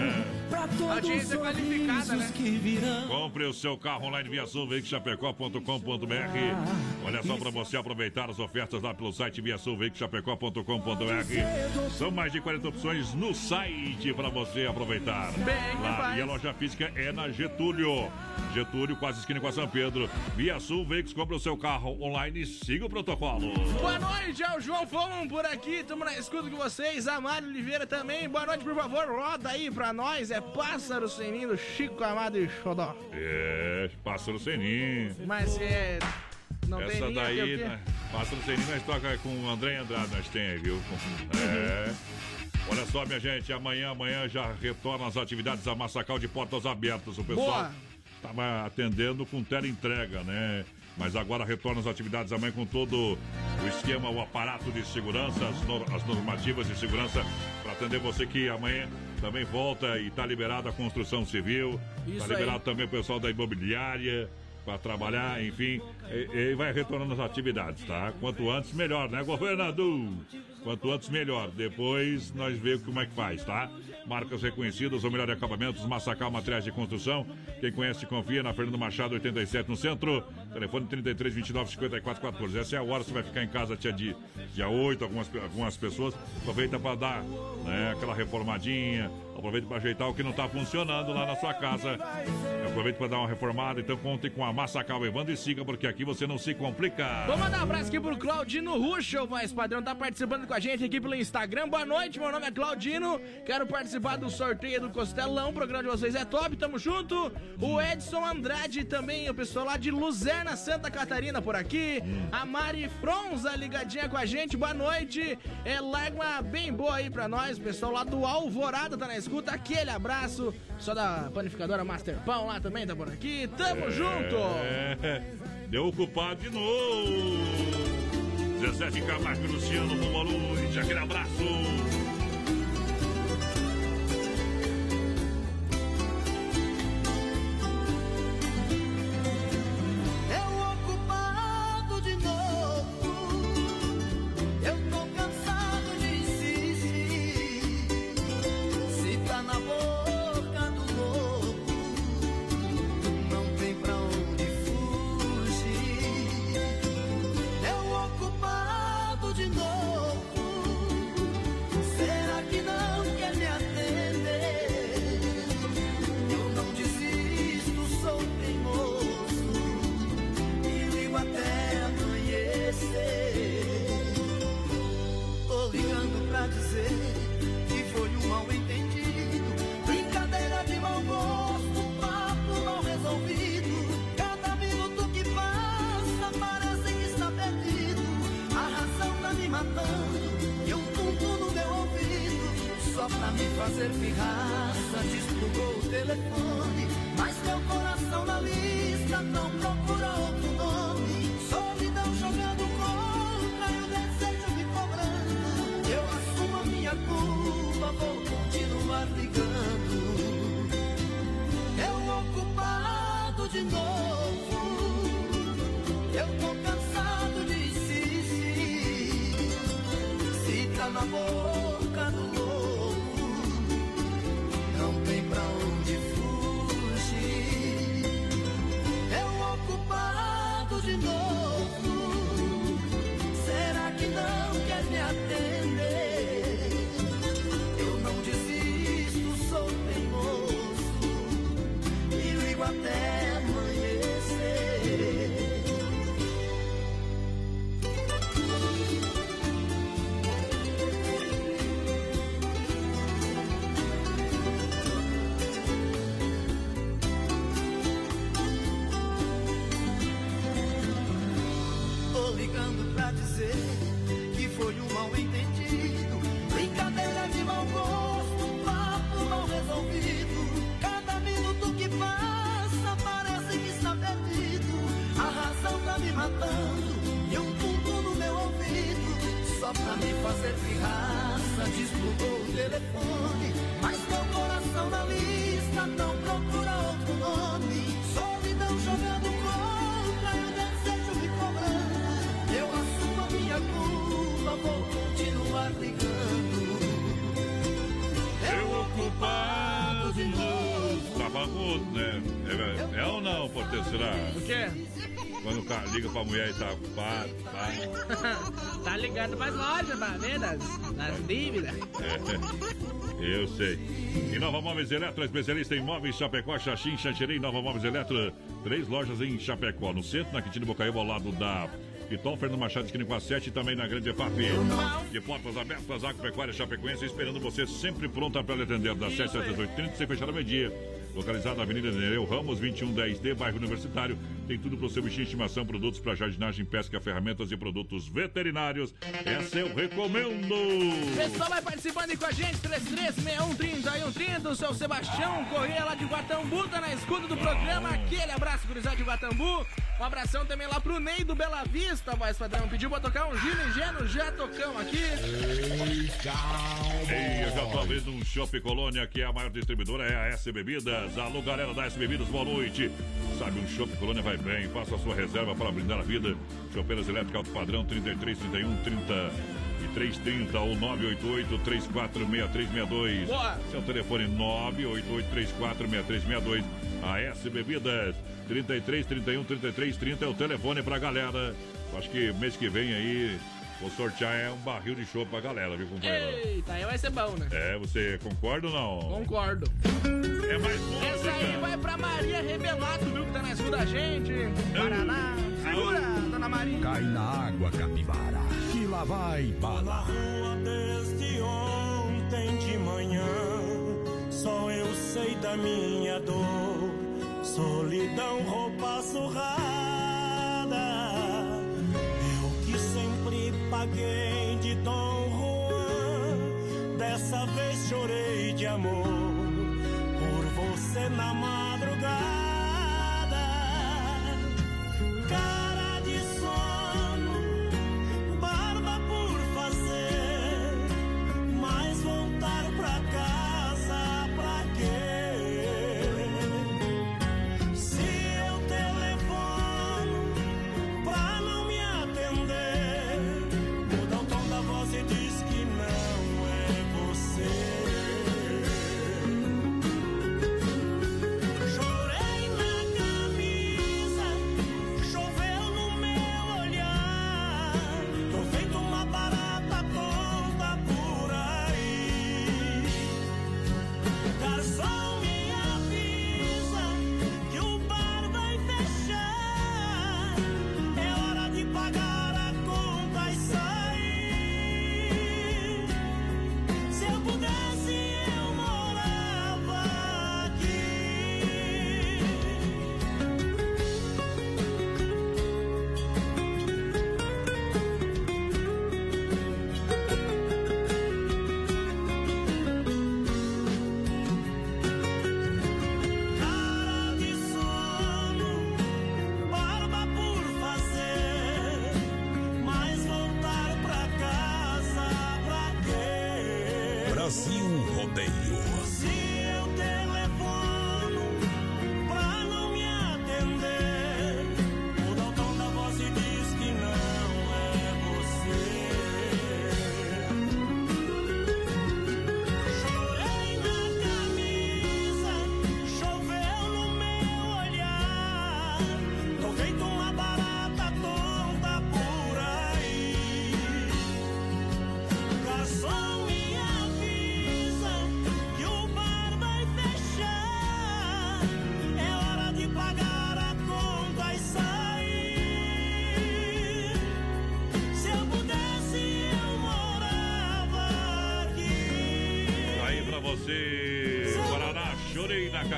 pra todos Audiência qualificada, né? Compre o seu carro online via sulveicochapecó.com.br. Olha só para você aproveitar as ofertas lá pelo site via sulveicochapecó.com.br. São mais de 40 opções no site para você aproveitar. Bem lá, e a loja física é na Getúlio. Getúlio, quase esquina com a São Pedro. Via Sul Veículos, compre o seu carro online e siga o protocolo. Boa noite, é o João Fomon por aqui, estamos na escuta com vocês, a Mário Oliveira também, boa noite, por favor, roda aí pra nós, é Pássaro Seninho do Chico Amado e Xodó. É, pássaro seninho. Mas é... Não tem Essa linha o daí, né? Pássaro seninho, nós toca com o André Andrade, nós tem aí, viu? É. Olha só, minha gente, amanhã, amanhã já retorna as atividades da Massacal de portas abertas. O pessoal estava atendendo com teleentrega, né? Mas agora retorna as atividades amanhã com todo o esquema, o aparato de segurança, as normativas de segurança para atender você que amanhã também volta e está liberada a construção civil, está aí. liberado também o pessoal da imobiliária para trabalhar, enfim, e, e vai retornando as atividades, tá? Quanto antes, melhor, né, governador? Quanto antes, melhor. Depois nós vemos como é que faz, tá? Marcas reconhecidas, o melhor acabamentos, Massacal Materiais de Construção. Quem conhece, confia na Fernando Machado, 87 no centro. Telefone 33 29 54 14. Essa é a hora, você vai ficar em casa dia, dia, dia 8, algumas, algumas pessoas. Aproveita para dar né, aquela reformadinha. Aproveita para ajeitar o que não está funcionando lá na sua casa. Aproveita para dar uma reformada. Então conte com a Massacal Evandro e siga, porque aqui você não se complica. Vou mandar um abraço aqui pro Claudino Ruschel, voz padrão, tá participando com a gente aqui pelo Instagram. Boa noite, meu nome é Claudino, quero participar do sorteio do Costelão, o programa de vocês é top, tamo junto. O Edson Andrade também, o pessoal lá de Luzerna, Santa Catarina por aqui. A Mari Fronza ligadinha com a gente, boa noite. É, uma bem boa aí pra nós, o pessoal lá do Alvorada tá na escuta, aquele abraço. Só da panificadora Master Pão lá também tá por aqui, tamo junto. É, deu ocupado de novo. 17 Camargo e Luciano, boa noite, aquele abraço. Fazer pirraça, desplugou o telefone. Mas meu coração na lista não procura outro nome. Solidão jogando contra e o desejo me cobrando. Eu assumo a minha culpa, vou continuar ligando. Eu ocupado de novo. Eu tô cansado de insistir. Se tá na ligando mais loja pra ver nas, nas dívidas. É, eu sei. E Nova Móveis Eletro, especialista em móveis Chapecó, Xaxim, Xanxerê, Nova Móveis Eletro. Três lojas em Chapecó, no centro, na Quintino Bocaíba, ao lado da Piton, Fernando Machado, esquina com a 7 e também na Grande EFAP. De portas abertas, Agropecuária Chapecoense, esperando você sempre pronta para atender das 7 às 18h30, sem fechar ao meio-dia. Localizado na Avenida Nereu Ramos, 2110D, bairro Universitário. Tem tudo para o seu bichinho de estimação, produtos para jardinagem, pesca, ferramentas e produtos veterinários. Essa eu recomendo! Pessoal, vai participando aí com a gente, 336130 o seu Sebastião Corrêa lá de Guatambu, tá na escuta do programa. Aquele abraço, gurizada de Guatambu. Um abração também lá pro Ney do Bela Vista, voz padrão. Pediu pra tocar um Gino Geno, já tocamos aqui. Ei, eu já tô abrindo um Shopping Colônia, que é a maior distribuidora, é a S Bebidas. Alô, galera da S Bebidas, boa noite. Sabe, um Shopping Colônia vai bem. Faça a sua reserva para brindar a vida. Chopeiras elétricas alto padrão, 33, 31, 30 e 330 ou 988 346362. Boa. Seu telefone 988 346362. A S Bebidas 33 31 33 30 é o telefone pra galera. Acho que mês que vem aí vou sortear é um barril de chopp pra galera, viu, companheiro? Eita, aí vai ser bom, né? É, você concorda ou não? Concordo. É mais música. Essa aí vai pra Maria Rebelato, viu, que tá na escuta da gente. Paraná. Segura, dona Maria. Cai na água, capivara, que lá vai Na bala. rua desde ontem de manhã, só eu sei da minha dor. Solidão, roupa surrada. Eu que sempre paguei de Dom Juan, dessa vez chorei de amor você na madrugada. Cara de sono, barba por fazer, mas voltar pra casa pra quê?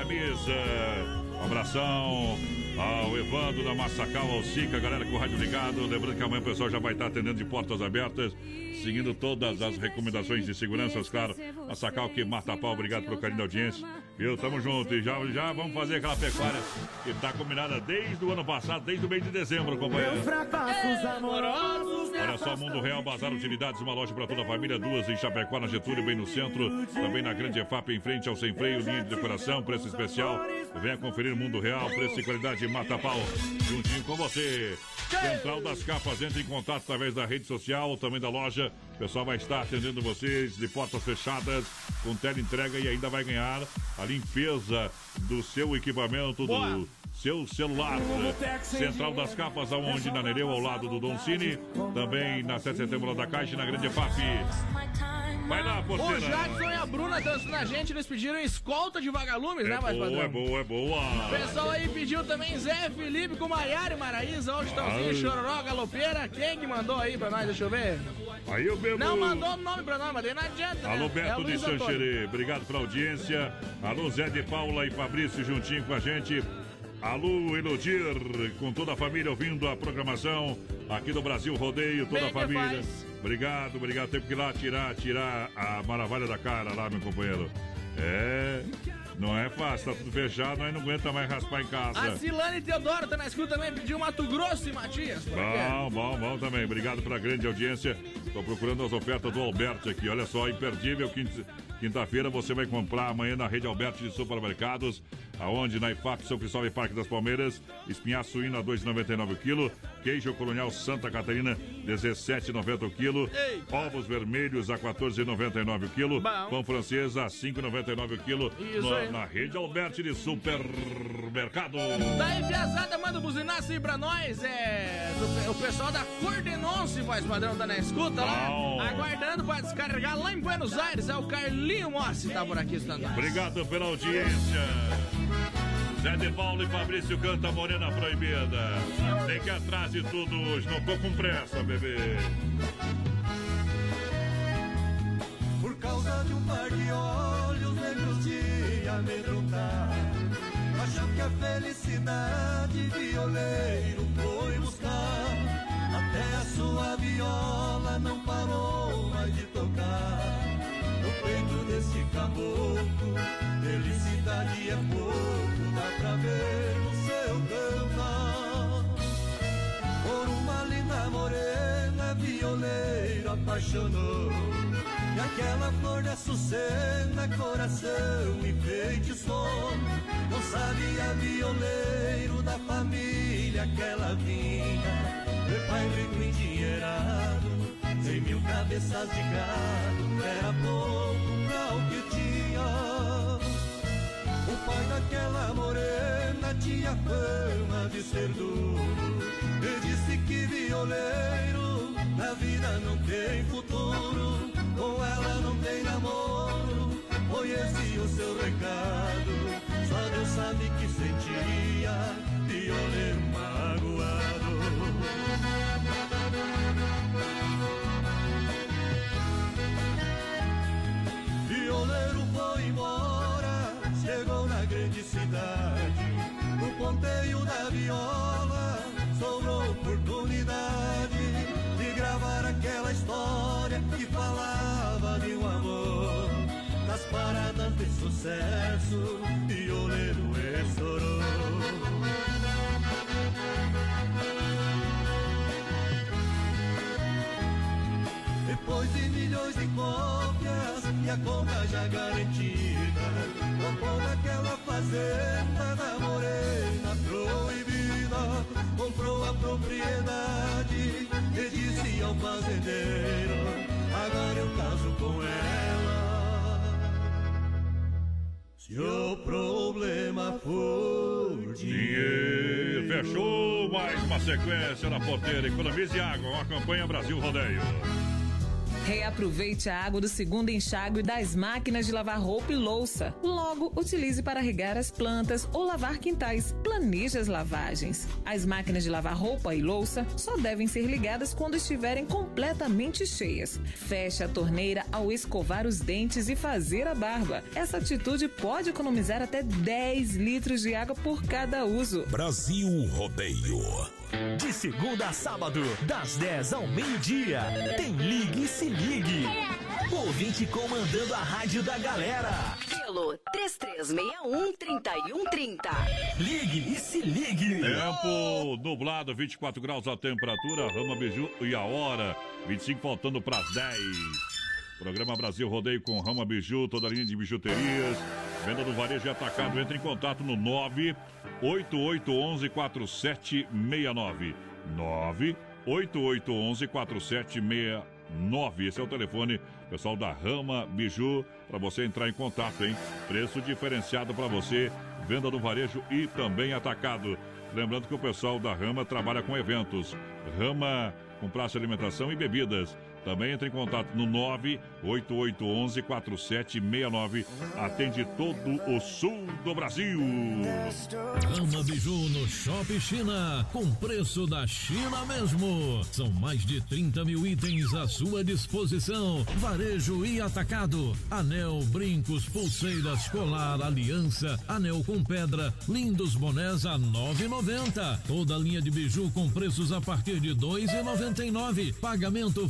Camisa. Um abração ao Evandro da Massacal, ao Sica, galera com o rádio ligado. Lembrando que amanhã o pessoal já vai estar atendendo de portas abertas, seguindo todas as recomendações de segurança, claro. Massacal que mata a pau, obrigado pelo carinho da audiência. Viu? Tamo junto e já, já vamos fazer aquela pecuária que tá combinada desde o ano passado, desde o mês de dezembro, companheiro. Fracassos amorosos. Olha só, Mundo Real, Bazar Utilidades, uma loja para toda a família, duas em Chapecó, na Getúlio, bem no centro, também na Grande EFAP, em frente ao Sem Freio, linha de decoração, preço especial. Venha conferir Mundo Real, preço e qualidade mata pau, juntinho com você. Central das Capas, entre em contato através da rede social também da loja. O pessoal vai estar atendendo vocês de portas fechadas, com tela entrega e ainda vai ganhar a limpeza do seu equipamento, do seu celular. Central das Capas, aonde? Na Nereu, ao lado do Don Cine. Também na 7 de setembro da Caixa e na Grande FAP. Vai lá, porteira. O Jackson e a Bruna dançando a gente, eles pediram escolta de vagalumes, É né, mais boa, padrão? é boa, é boa. O pessoal aí pediu também Zé Felipe com Maiara e Maraísa, hoje Tãozinho, Ai. Chororó, Galopeira. Quem que mandou aí pra nós? Deixa eu ver. Aí eu bebo. Não mandou o nome pra nós, mas não adianta, né? Alô, É o Beto de Luiz Antônio. Sancherê, obrigado pela audiência. Alô, Zé de Paula e Fabrício juntinho com a gente. Alô, Elodir, com toda a família ouvindo a programação aqui do Brasil Rodeio, toda Bem a família. faz. Obrigado, obrigado. Tem que ir lá tirar, tirar a maravilha da cara lá, meu companheiro. É, não é fácil, tá tudo fechado, nós não aguenta mais raspar em casa. A Silane Teodoro tá na escuta também, pediu Mato Grosso e Matias. Bom, bom, bom também. Obrigado pela grande audiência. Estou procurando as ofertas do Alberto aqui. Olha só, imperdível. quinta- Quinta-feira você vai comprar amanhã na rede Alberto de Supermercados, aonde na IFAP, São Cristóvão e Parque das Palmeiras, espinhar suíno a 2,99 o quilo, queijo colonial Santa Catarina 17,90 o quilo, ovos vermelhos a 14,99 o quilo, pão francês a 5,99 o quilo, Isso no- na rede Alberto de Supermercado. Daí, Piazada, manda buzinaço aí pra nós. É. do- o pessoal da Cordenonce, voz padrão, tá na escuta lá. Bom. Aguardando pra descarregar lá em Buenos Aires. É o Carlinho Mossi, tá por aqui estando. Obrigado pela audiência. Zé de Paulo e Fabrício canta Morena Proibida. Tem que atrás de tudo hoje, não tô com pressa, bebê. Por causa de um par de olhos negros de amedrontar Achou que a felicidade violeiro foi buscar Até a sua viola não parou mais de tocar peito desse caboclo. Felicidade é pouco, dá pra ver no seu cantar. Por uma linda morena, violeiro apaixonou. E aquela flor de açucena, coração enfeitiçou Não sabia violeiro da família que ela vinha. Meu pai rico endinheirado, cem mil cabeças de gado Era pouco pra o que tinha O pai daquela morena tinha fama de ser duro E disse que violeiro na vida não tem futuro com ela não tem namoro, foi esse o seu recado. Só Deus sabe que sentia violeiro No ponteio da viola, sobrou oportunidade de gravar aquela história que falava de um amor. Nas paradas de sucesso, violeiro estourou. Depois de milhões de cópias e a conta já garantida, comprou naquela fazenda da morena proibida. Comprou a propriedade e disse ao fazendeiro: Agora eu caso com ela. Se o problema for Dinheiro. Fechou mais uma sequência na porteira. Economize água, uma campanha Brasil Rodeio. Reaproveite a água do segundo enxágue das máquinas de lavar roupa e louça. Logo, utilize para regar as plantas ou lavar quintais. Planeje as lavagens. As máquinas de lavar roupa e louça só devem ser ligadas quando estiverem completamente cheias. Feche a torneira ao escovar os dentes e fazer a barba. Essa atitude pode economizar até 10 litros de água por cada uso. Brasil Rodeio. De segunda a sábado, das 10 ao meio-dia, tem Ligue e Se Ligue. Ouvinte comandando a rádio da galera. Pelo 3361-3130. Ligue e Se Ligue. Tempo nublado, 24 graus a temperatura, Rama Biju e a hora, 25 faltando para as 10. Programa Brasil Rodeio com Rama Biju, toda a linha de bijuterias. Venda do varejo e atacado. Entre em contato no 98811 4769. 98811 4769. Esse é o telefone, pessoal da Rama Biju, para você entrar em contato, hein? Preço diferenciado para você venda no varejo e também atacado. Lembrando que o pessoal da Rama trabalha com eventos. Rama com praça de alimentação e bebidas. Também entre em contato no 988114769. Atende todo o sul do Brasil. Rama Biju no Shopping China, com preço da China mesmo. São mais de 30 mil itens à sua disposição. Varejo e atacado. Anel, brincos, pulseiras, colar, aliança, anel com pedra, lindos bonés a 9,90. Toda linha de biju com preços a partir de 2,99. Pagamento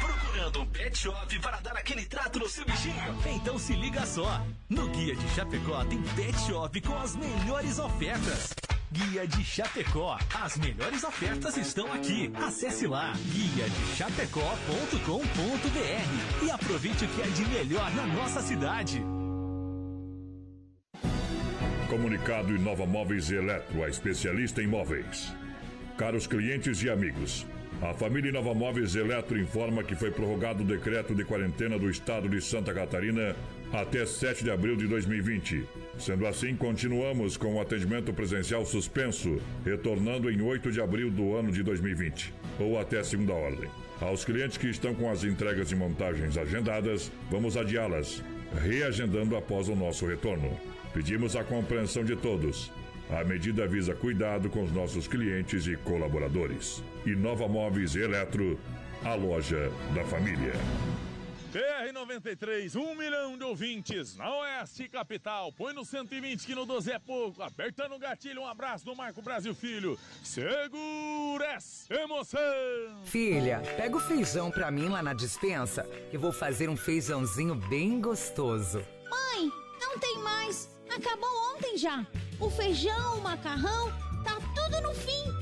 Procurando um pet shop para dar aquele trato no seu bichinho? Então se liga só. No Guia de Chapecó tem pet shop com as melhores ofertas. Guia de Chapecó. As melhores ofertas estão aqui. Acesse lá guia de chapecó.com.br e aproveite o que é de melhor na nossa cidade. Comunicado Inova Móveis Eletro, a especialista em móveis. Caros clientes e amigos, a família Inova Móveis Eletro informa que foi prorrogado o decreto de quarentena do estado de Santa Catarina até 7 de abril de 2020. Sendo assim, continuamos com o atendimento presencial suspenso, retornando em 8 de abril do ano de 2020, ou até segunda ordem. Aos clientes que estão com as entregas e montagens agendadas, vamos adiá-las, reagendando após o nosso retorno. Pedimos a compreensão de todos. A medida visa cuidado com os nossos clientes e colaboradores. Inova Móveis e Eletro, a loja da família. BR-93, um milhão de ouvintes na Oeste Capital. Põe no 120 que no 12 é pouco. Apertando o gatilho, um abraço do Marco Brasil Filho. Segura essa emoção! Filha, pega o feijão pra mim lá na dispensa, que vou fazer um feijãozinho bem gostoso. Mãe, não tem mais. Acabou ontem já. O feijão, o macarrão, tá tudo no fim.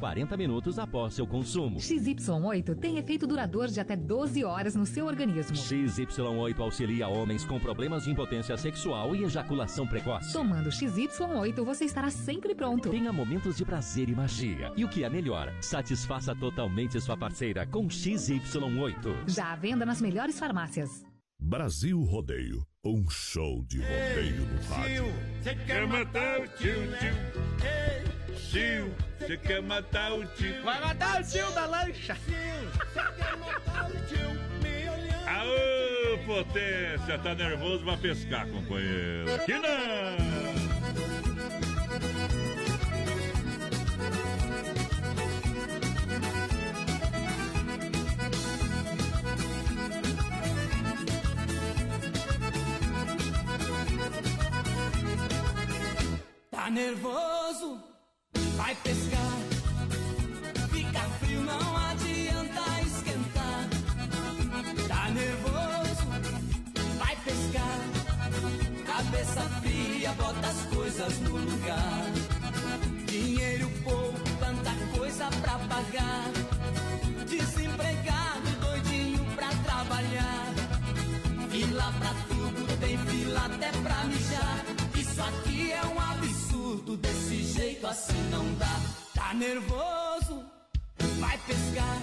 40 minutos após seu consumo. XY8 tem efeito duradouro de até 12 horas no seu organismo. XY8 auxilia homens com problemas de impotência sexual e ejaculação precoce. Tomando XY8 você estará sempre pronto. Tenha momentos de prazer e magia. E o que é melhor, satisfaça totalmente sua parceira com XY8. Já à venda nas melhores farmácias. Brasil Rodeio, um show de rodeio no rádio. Você quer matar o tio, tio? Tio, você quer matar o tio? Vai matar o tio da lancha. Aô, potência, tá nervoso, vai pescar, companheiro. Aqui não! Tá nervoso? Vai pescar. Fica frio, não adianta esquentar. Tá nervoso? Vai pescar. Cabeça fria, bota as coisas no lugar. Dinheiro pouco, tanta coisa pra pagar. Desempregado, doidinho pra trabalhar. Fila pra tudo, tem fila até pra mijar. Absurdo, desse jeito assim não dá. Tá nervoso? Vai pescar.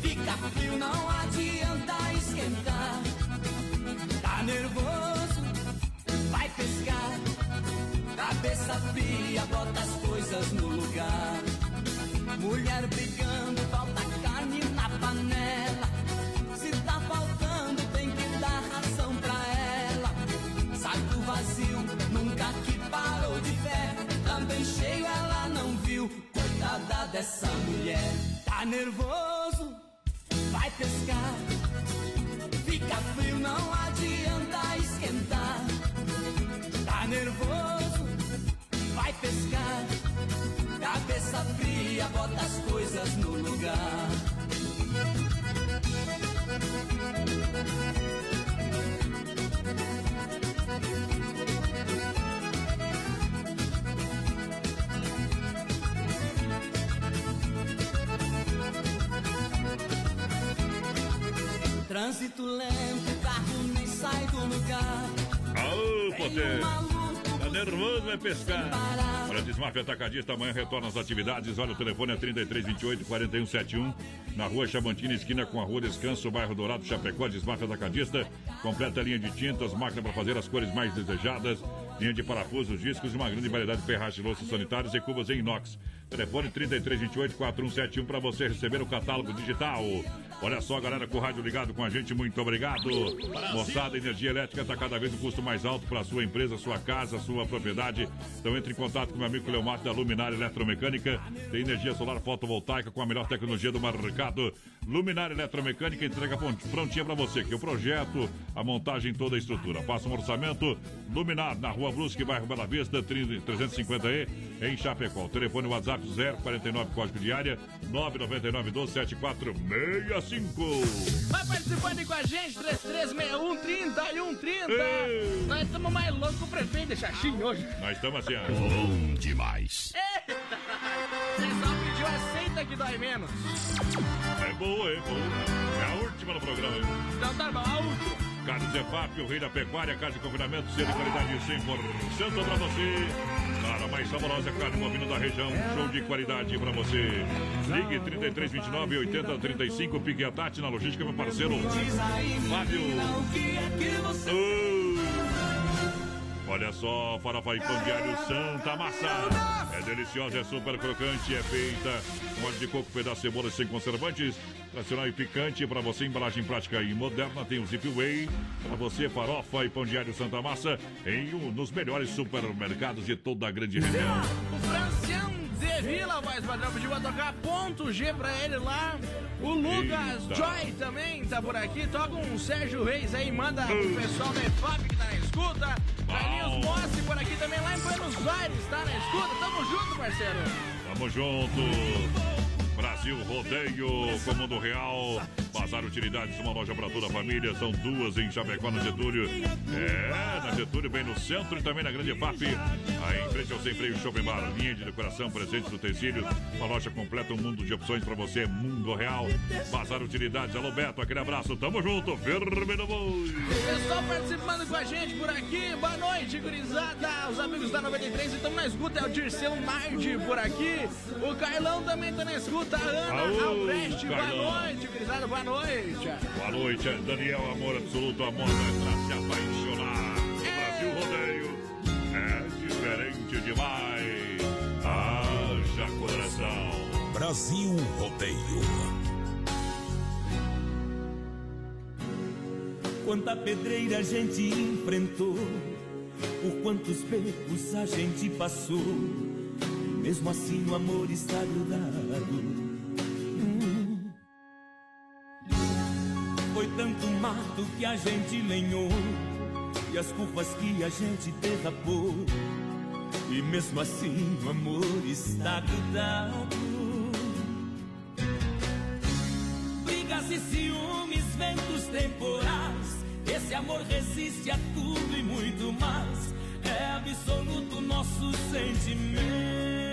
Fica frio, não adianta esquentar. Tá nervoso? Vai pescar. Cabeça fria, bota as coisas no lugar. Mulher brigando, falta carne dessa mulher. Tá nervoso? Vai pescar. Fica frio, não adianta esquentar. Tá nervoso? Vai pescar. Cabeça fria, bota as coisas no lugar. Trânsito lento, carro nem sai do lugar. Tem poder. Tá nervoso, vai pescar. Olha, Desmaf Atacadista, amanhã retorna às atividades. Olha, o telefone é 3328 4171. Na rua Chavantina, esquina com a rua Descanso, bairro Dourado, Chapecó, Desmaf Atacadista. Completa a linha de tintas, máquina para fazer as cores mais desejadas. Linha de parafusos, discos e uma grande variedade de ferragens, louças sanitárias e cubas em inox. Telefone 3328 4171 para você receber o catálogo digital. Olha só, galera, com o rádio ligado com a gente, muito obrigado. Moçada, energia elétrica está cada vez um custo mais alto para a sua empresa, sua casa, sua propriedade. Então entre em contato com meu amigo Leomar da Luminária Eletromecânica. Tem energia solar fotovoltaica com a melhor tecnologia do mercado. Luminária Eletromecânica entrega pron- prontinha para você, que é o projeto, a montagem, toda a estrutura. Faça um orçamento. Luminar, na Rua Brusque, bairro Bela Vista, 30 350E, em Chapecó. O telefone WhatsApp 049, código de área 999 12 7465. Vai participando aí com a gente, 3361 30 e 130. Ei. Nós estamos mais loucos que o prefeito de Xaxim hoje. Nós estamos assim, ó. Bom demais. Eita! Você só pediu aceita que dói menos. É boa, é boa. É a última no programa. hein? Então tá bom, a última. Carlos Zefap, o rei da pecuária, carne de confinamento, selo de qualidade 100% pra você. Cara, mais saborosa carne bovina da região, show de qualidade pra você. Ligue 3329 8035, Pique a Tati na logística, meu parceiro. Fábio. Oh. Olha só, farofa e pão diário Santa Massa. É deliciosa, é super crocante, é feita com óleo de coco, pedaço de cebola sem conservantes. Tradicional e picante para você, embalagem prática e moderna. Tem o Zip Way para você, farofa e pão diário Santa Massa em um, nos melhores supermercados de toda a grande região. O Francião de Vila, voz padrão, pediu pra tocar ponto G pra ele lá. O Lucas Eita. Joy também tá por aqui. Toca um Sérgio Reis aí, manda pro pessoal da EFAP que tá na escuta. Carlinhos Mossi por aqui também, lá em Buenos Aires, tá na escuta. Tamo junto, parceiro. Tamo junto. Brasil Rodeio, Comando Real, Bazar Utilidades, uma loja para toda a família. São duas em Chapecó, no Getúlio. É, na Getúlio, bem no centro e também na Grande FAP. Aí em frente ao Sem Freio Shopping Bar, linha de decoração, presentes tecido. Uma loja completa, um mundo de opções para você. Mundo Real, Bazar Utilidades. Alô, Beto, aquele abraço. Tamo junto, firme no boi. Pessoal participando com a gente por aqui. Boa noite, gurizada. Os amigos da 93 estão na escuta. É o Dirceu Nardi por aqui. O Carlão também tá na escuta. A Ana Aô, Albreste. Boa noite, gurizada. Boa noite. Boa noite, Daniel, amor absoluto, amor pra se apaixonar. O Brasil Rodeio é diferente demais. Haja coração. Brasil Rodeio. Quanta pedreira a gente enfrentou, por quantos becos a gente passou. Mesmo assim o amor está grudado. Foi tanto mato que a gente lenhou, e as culpas que a gente derrapou. E mesmo assim o amor está grudado. Brigas e ciúmes, ventos temporais. Esse amor resiste a tudo e muito mais. É absoluto nosso sentimento.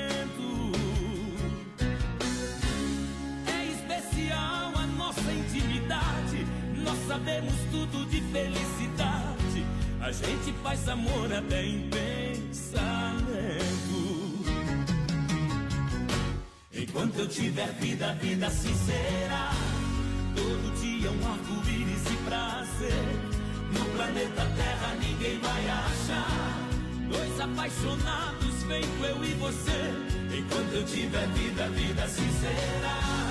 Especial a nossa intimidade. Nós sabemos tudo de felicidade. A gente faz amor até em pensamento. Enquanto eu tiver vida, vida sincera. Todo dia um arco-íris e prazer. No planeta Terra ninguém vai achar. Dois apaixonados feito eu e você. Enquanto eu tiver vida, vida sincera.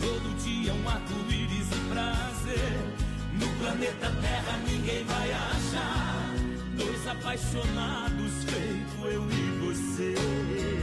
Todo dia um arco-íris e prazer. No planeta Terra ninguém vai achar. Dois apaixonados feito eu e você.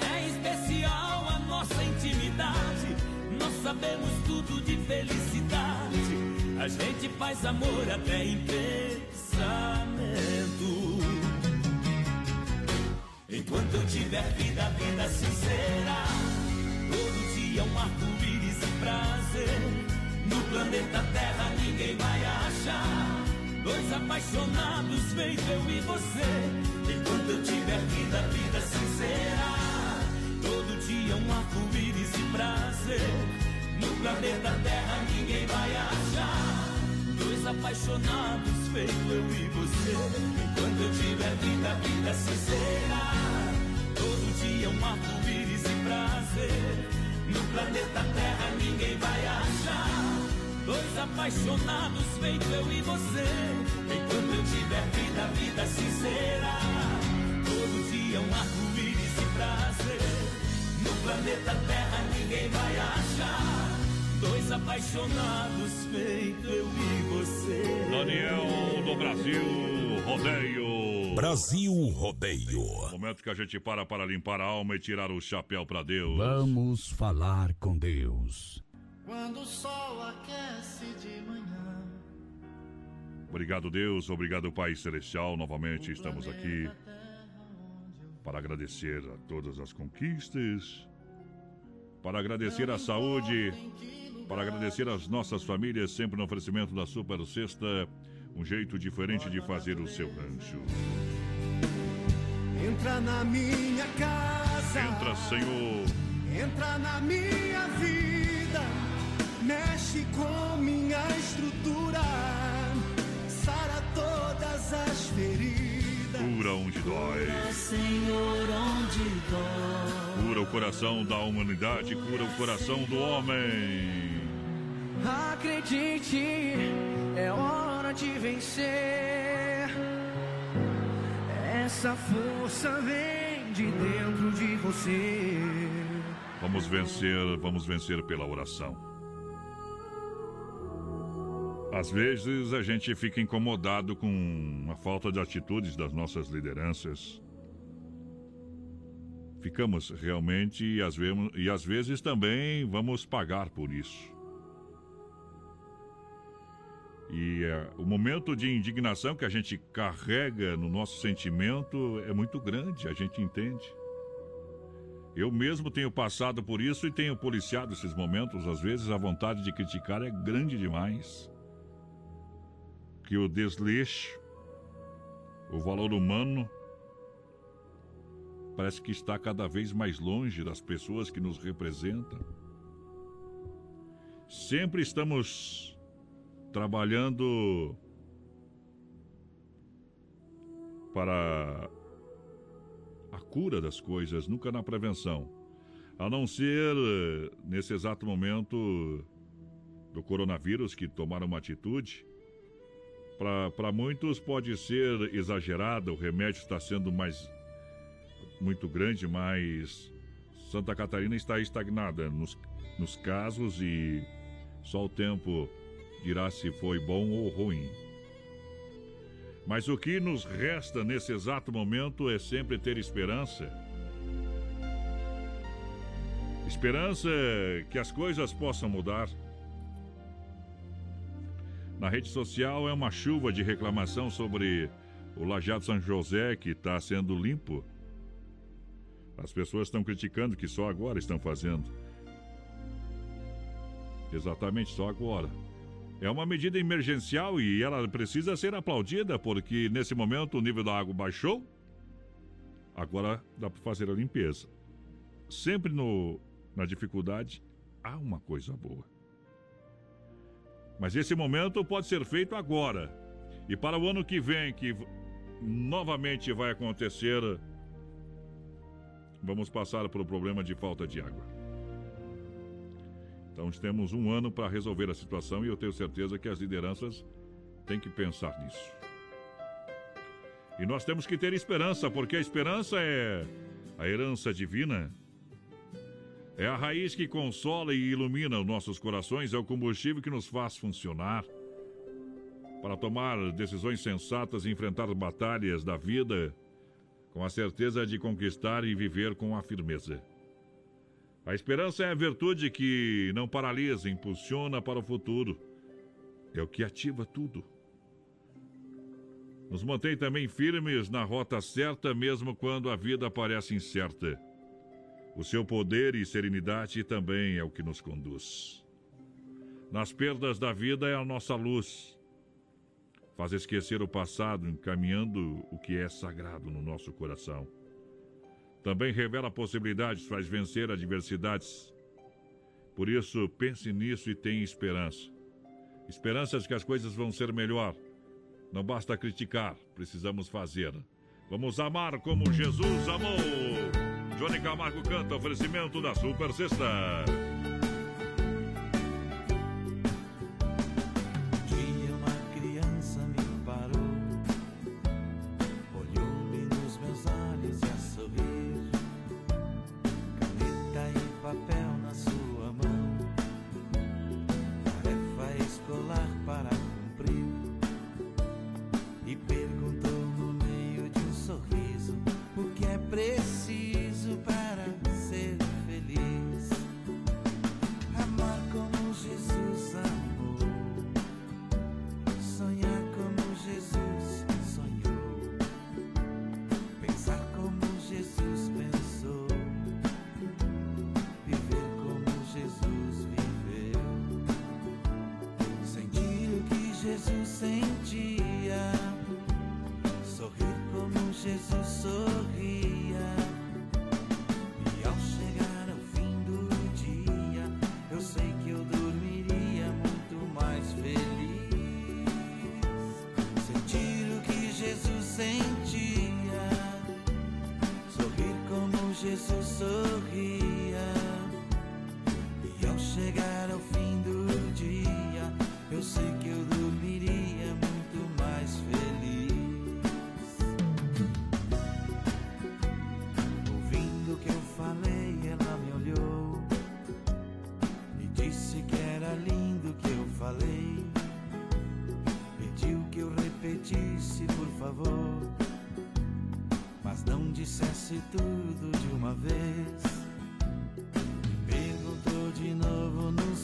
É especial a nossa intimidade. Nós sabemos tudo de felicidade. A gente faz amor até em pensamento. Enquanto eu tiver vida, vida sincera. Todo dia um arco-íris e prazer. No planeta Terra ninguém vai. Dois apaixonados, feito eu e você. Enquanto eu tiver vida, vida sincera. Todo dia um arco-íris e prazer. No planeta Terra ninguém vai achar. Dois apaixonados, feito eu e você. Enquanto eu tiver vida, vida sincera. Todo dia um arco-íris e prazer. No planeta Terra ninguém vai achar. Dois apaixonados, feito eu e você. Enquanto eu tiver vida, vida sincera. Todo dia um arco-íris e prazer. No planeta Terra ninguém vai achar. Dois apaixonados, feito eu e você. Daniel do Brasil Rodeio. Brasil Rodeio. Momento que a gente para para limpar a alma e tirar o chapéu para Deus. Vamos falar com Deus. Quando o sol aquece de manhã. Obrigado, Deus. Obrigado, Pai Celestial. Novamente estamos aqui para agradecer a todas as conquistas, para agradecer a saúde, para agradecer as nossas famílias, sempre no oferecimento da Super Sexta, um jeito diferente de fazer o seu rancho. Entra na minha casa. Entra, Senhor. Entra na minha vida. Mexe com minha estrutura. Sara todas as feridas. Cura onde dói. Senhor, onde dói. Cura o coração da humanidade, cura o coração do homem. Acredite, é hora de vencer. Essa força vem de dentro de você. Vamos vencer, vamos vencer pela oração. Às vezes a gente fica incomodado com a falta de atitudes das nossas lideranças. Ficamos realmente e às, vezes, e às vezes também vamos pagar por isso. E é, o momento de indignação que a gente carrega no nosso sentimento é muito grande, a gente entende. Eu mesmo tenho passado por isso e tenho policiado esses momentos. Às vezes a vontade de criticar é grande demais. Que o desleixo, o valor humano, parece que está cada vez mais longe das pessoas que nos representam. Sempre estamos trabalhando para a cura das coisas, nunca na prevenção. A não ser eh, nesse exato momento do coronavírus que tomaram uma atitude. Para muitos pode ser exagerada, o remédio está sendo mais muito grande, mas Santa Catarina está estagnada nos, nos casos e só o tempo dirá se foi bom ou ruim. Mas o que nos resta nesse exato momento é sempre ter esperança. Esperança que as coisas possam mudar. Na rede social é uma chuva de reclamação sobre o Lajado São José que está sendo limpo. As pessoas estão criticando que só agora estão fazendo. Exatamente, só agora. É uma medida emergencial e ela precisa ser aplaudida porque nesse momento o nível da água baixou. Agora dá para fazer a limpeza. Sempre no, na dificuldade há uma coisa boa. Mas esse momento pode ser feito agora. E para o ano que vem, que novamente vai acontecer, vamos passar pelo problema de falta de água. Então temos um ano para resolver a situação e eu tenho certeza que as lideranças têm que pensar nisso. E nós temos que ter esperança, porque a esperança é a herança divina, É a raiz que consola e ilumina os nossos corações, é o combustível que nos faz funcionar para tomar decisões sensatas e enfrentar batalhas da vida com a certeza de conquistar e viver com a firmeza. A esperança é a virtude que não paralisa, impulsiona para o futuro. É o que ativa tudo. Nos mantém também firmes na rota certa, mesmo quando a vida parece incerta. O seu poder e serenidade também é o que nos conduz. Nas perdas da vida é a nossa luz. Faz esquecer o passado, encaminhando o que é sagrado no nosso coração. Também revela possibilidades, faz vencer adversidades. Por isso, pense nisso e tenha esperança. Esperança de que as coisas vão ser melhor. Não basta criticar, precisamos fazer. Vamos amar como Jesus amou. Johnny Camargo canta oferecimento da Super Sexta.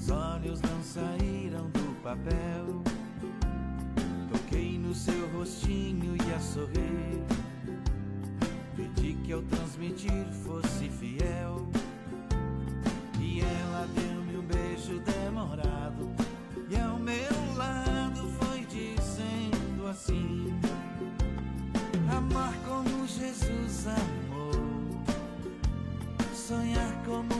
seus olhos não saíram do papel. Toquei no seu rostinho e a sorrir. Pedi que ao transmitir fosse fiel. E ela deu-me um beijo demorado. E ao meu lado foi dizendo assim: Amar como Jesus amou. Sonhar como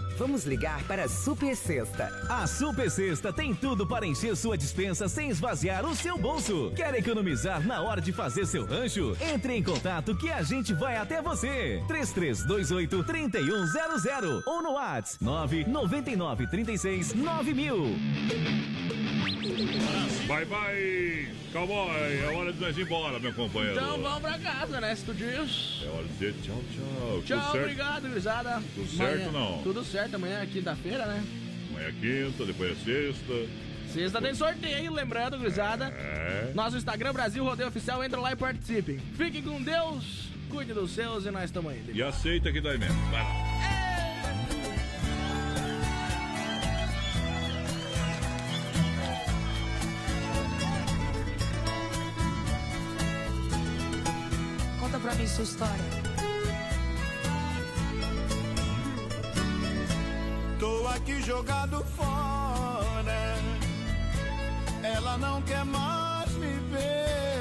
Vamos ligar para a Super Sexta. A Super Sexta tem tudo para encher sua dispensa sem esvaziar o seu bolso. Quer economizar na hora de fazer seu rancho? Entre em contato que a gente vai até você. 3328 3100 ou no WhatsApp 999 36 9000. Bye bye, cowboy. É hora de nós ir embora, meu companheiro. Então vamos pra casa, né? Se tu diz. É hora de dizer tchau, tchau. Tchau, obrigado, gurizada. Tudo certo Amanhã- não? Tudo certo, amanhã é quinta-feira, né? Amanhã é quinta, depois é sexta. Sexta tem sorteio, lembrando, gurizada. É. Nosso Instagram, Brasil Rodeio Oficial, entra lá e participem. Fiquem com Deus, cuide dos seus e nós estamos aí. E aceita que dá mesmo. Vai lá. Conta pra mim sua história. Tô aqui jogado fora. Ela não quer mais me ver.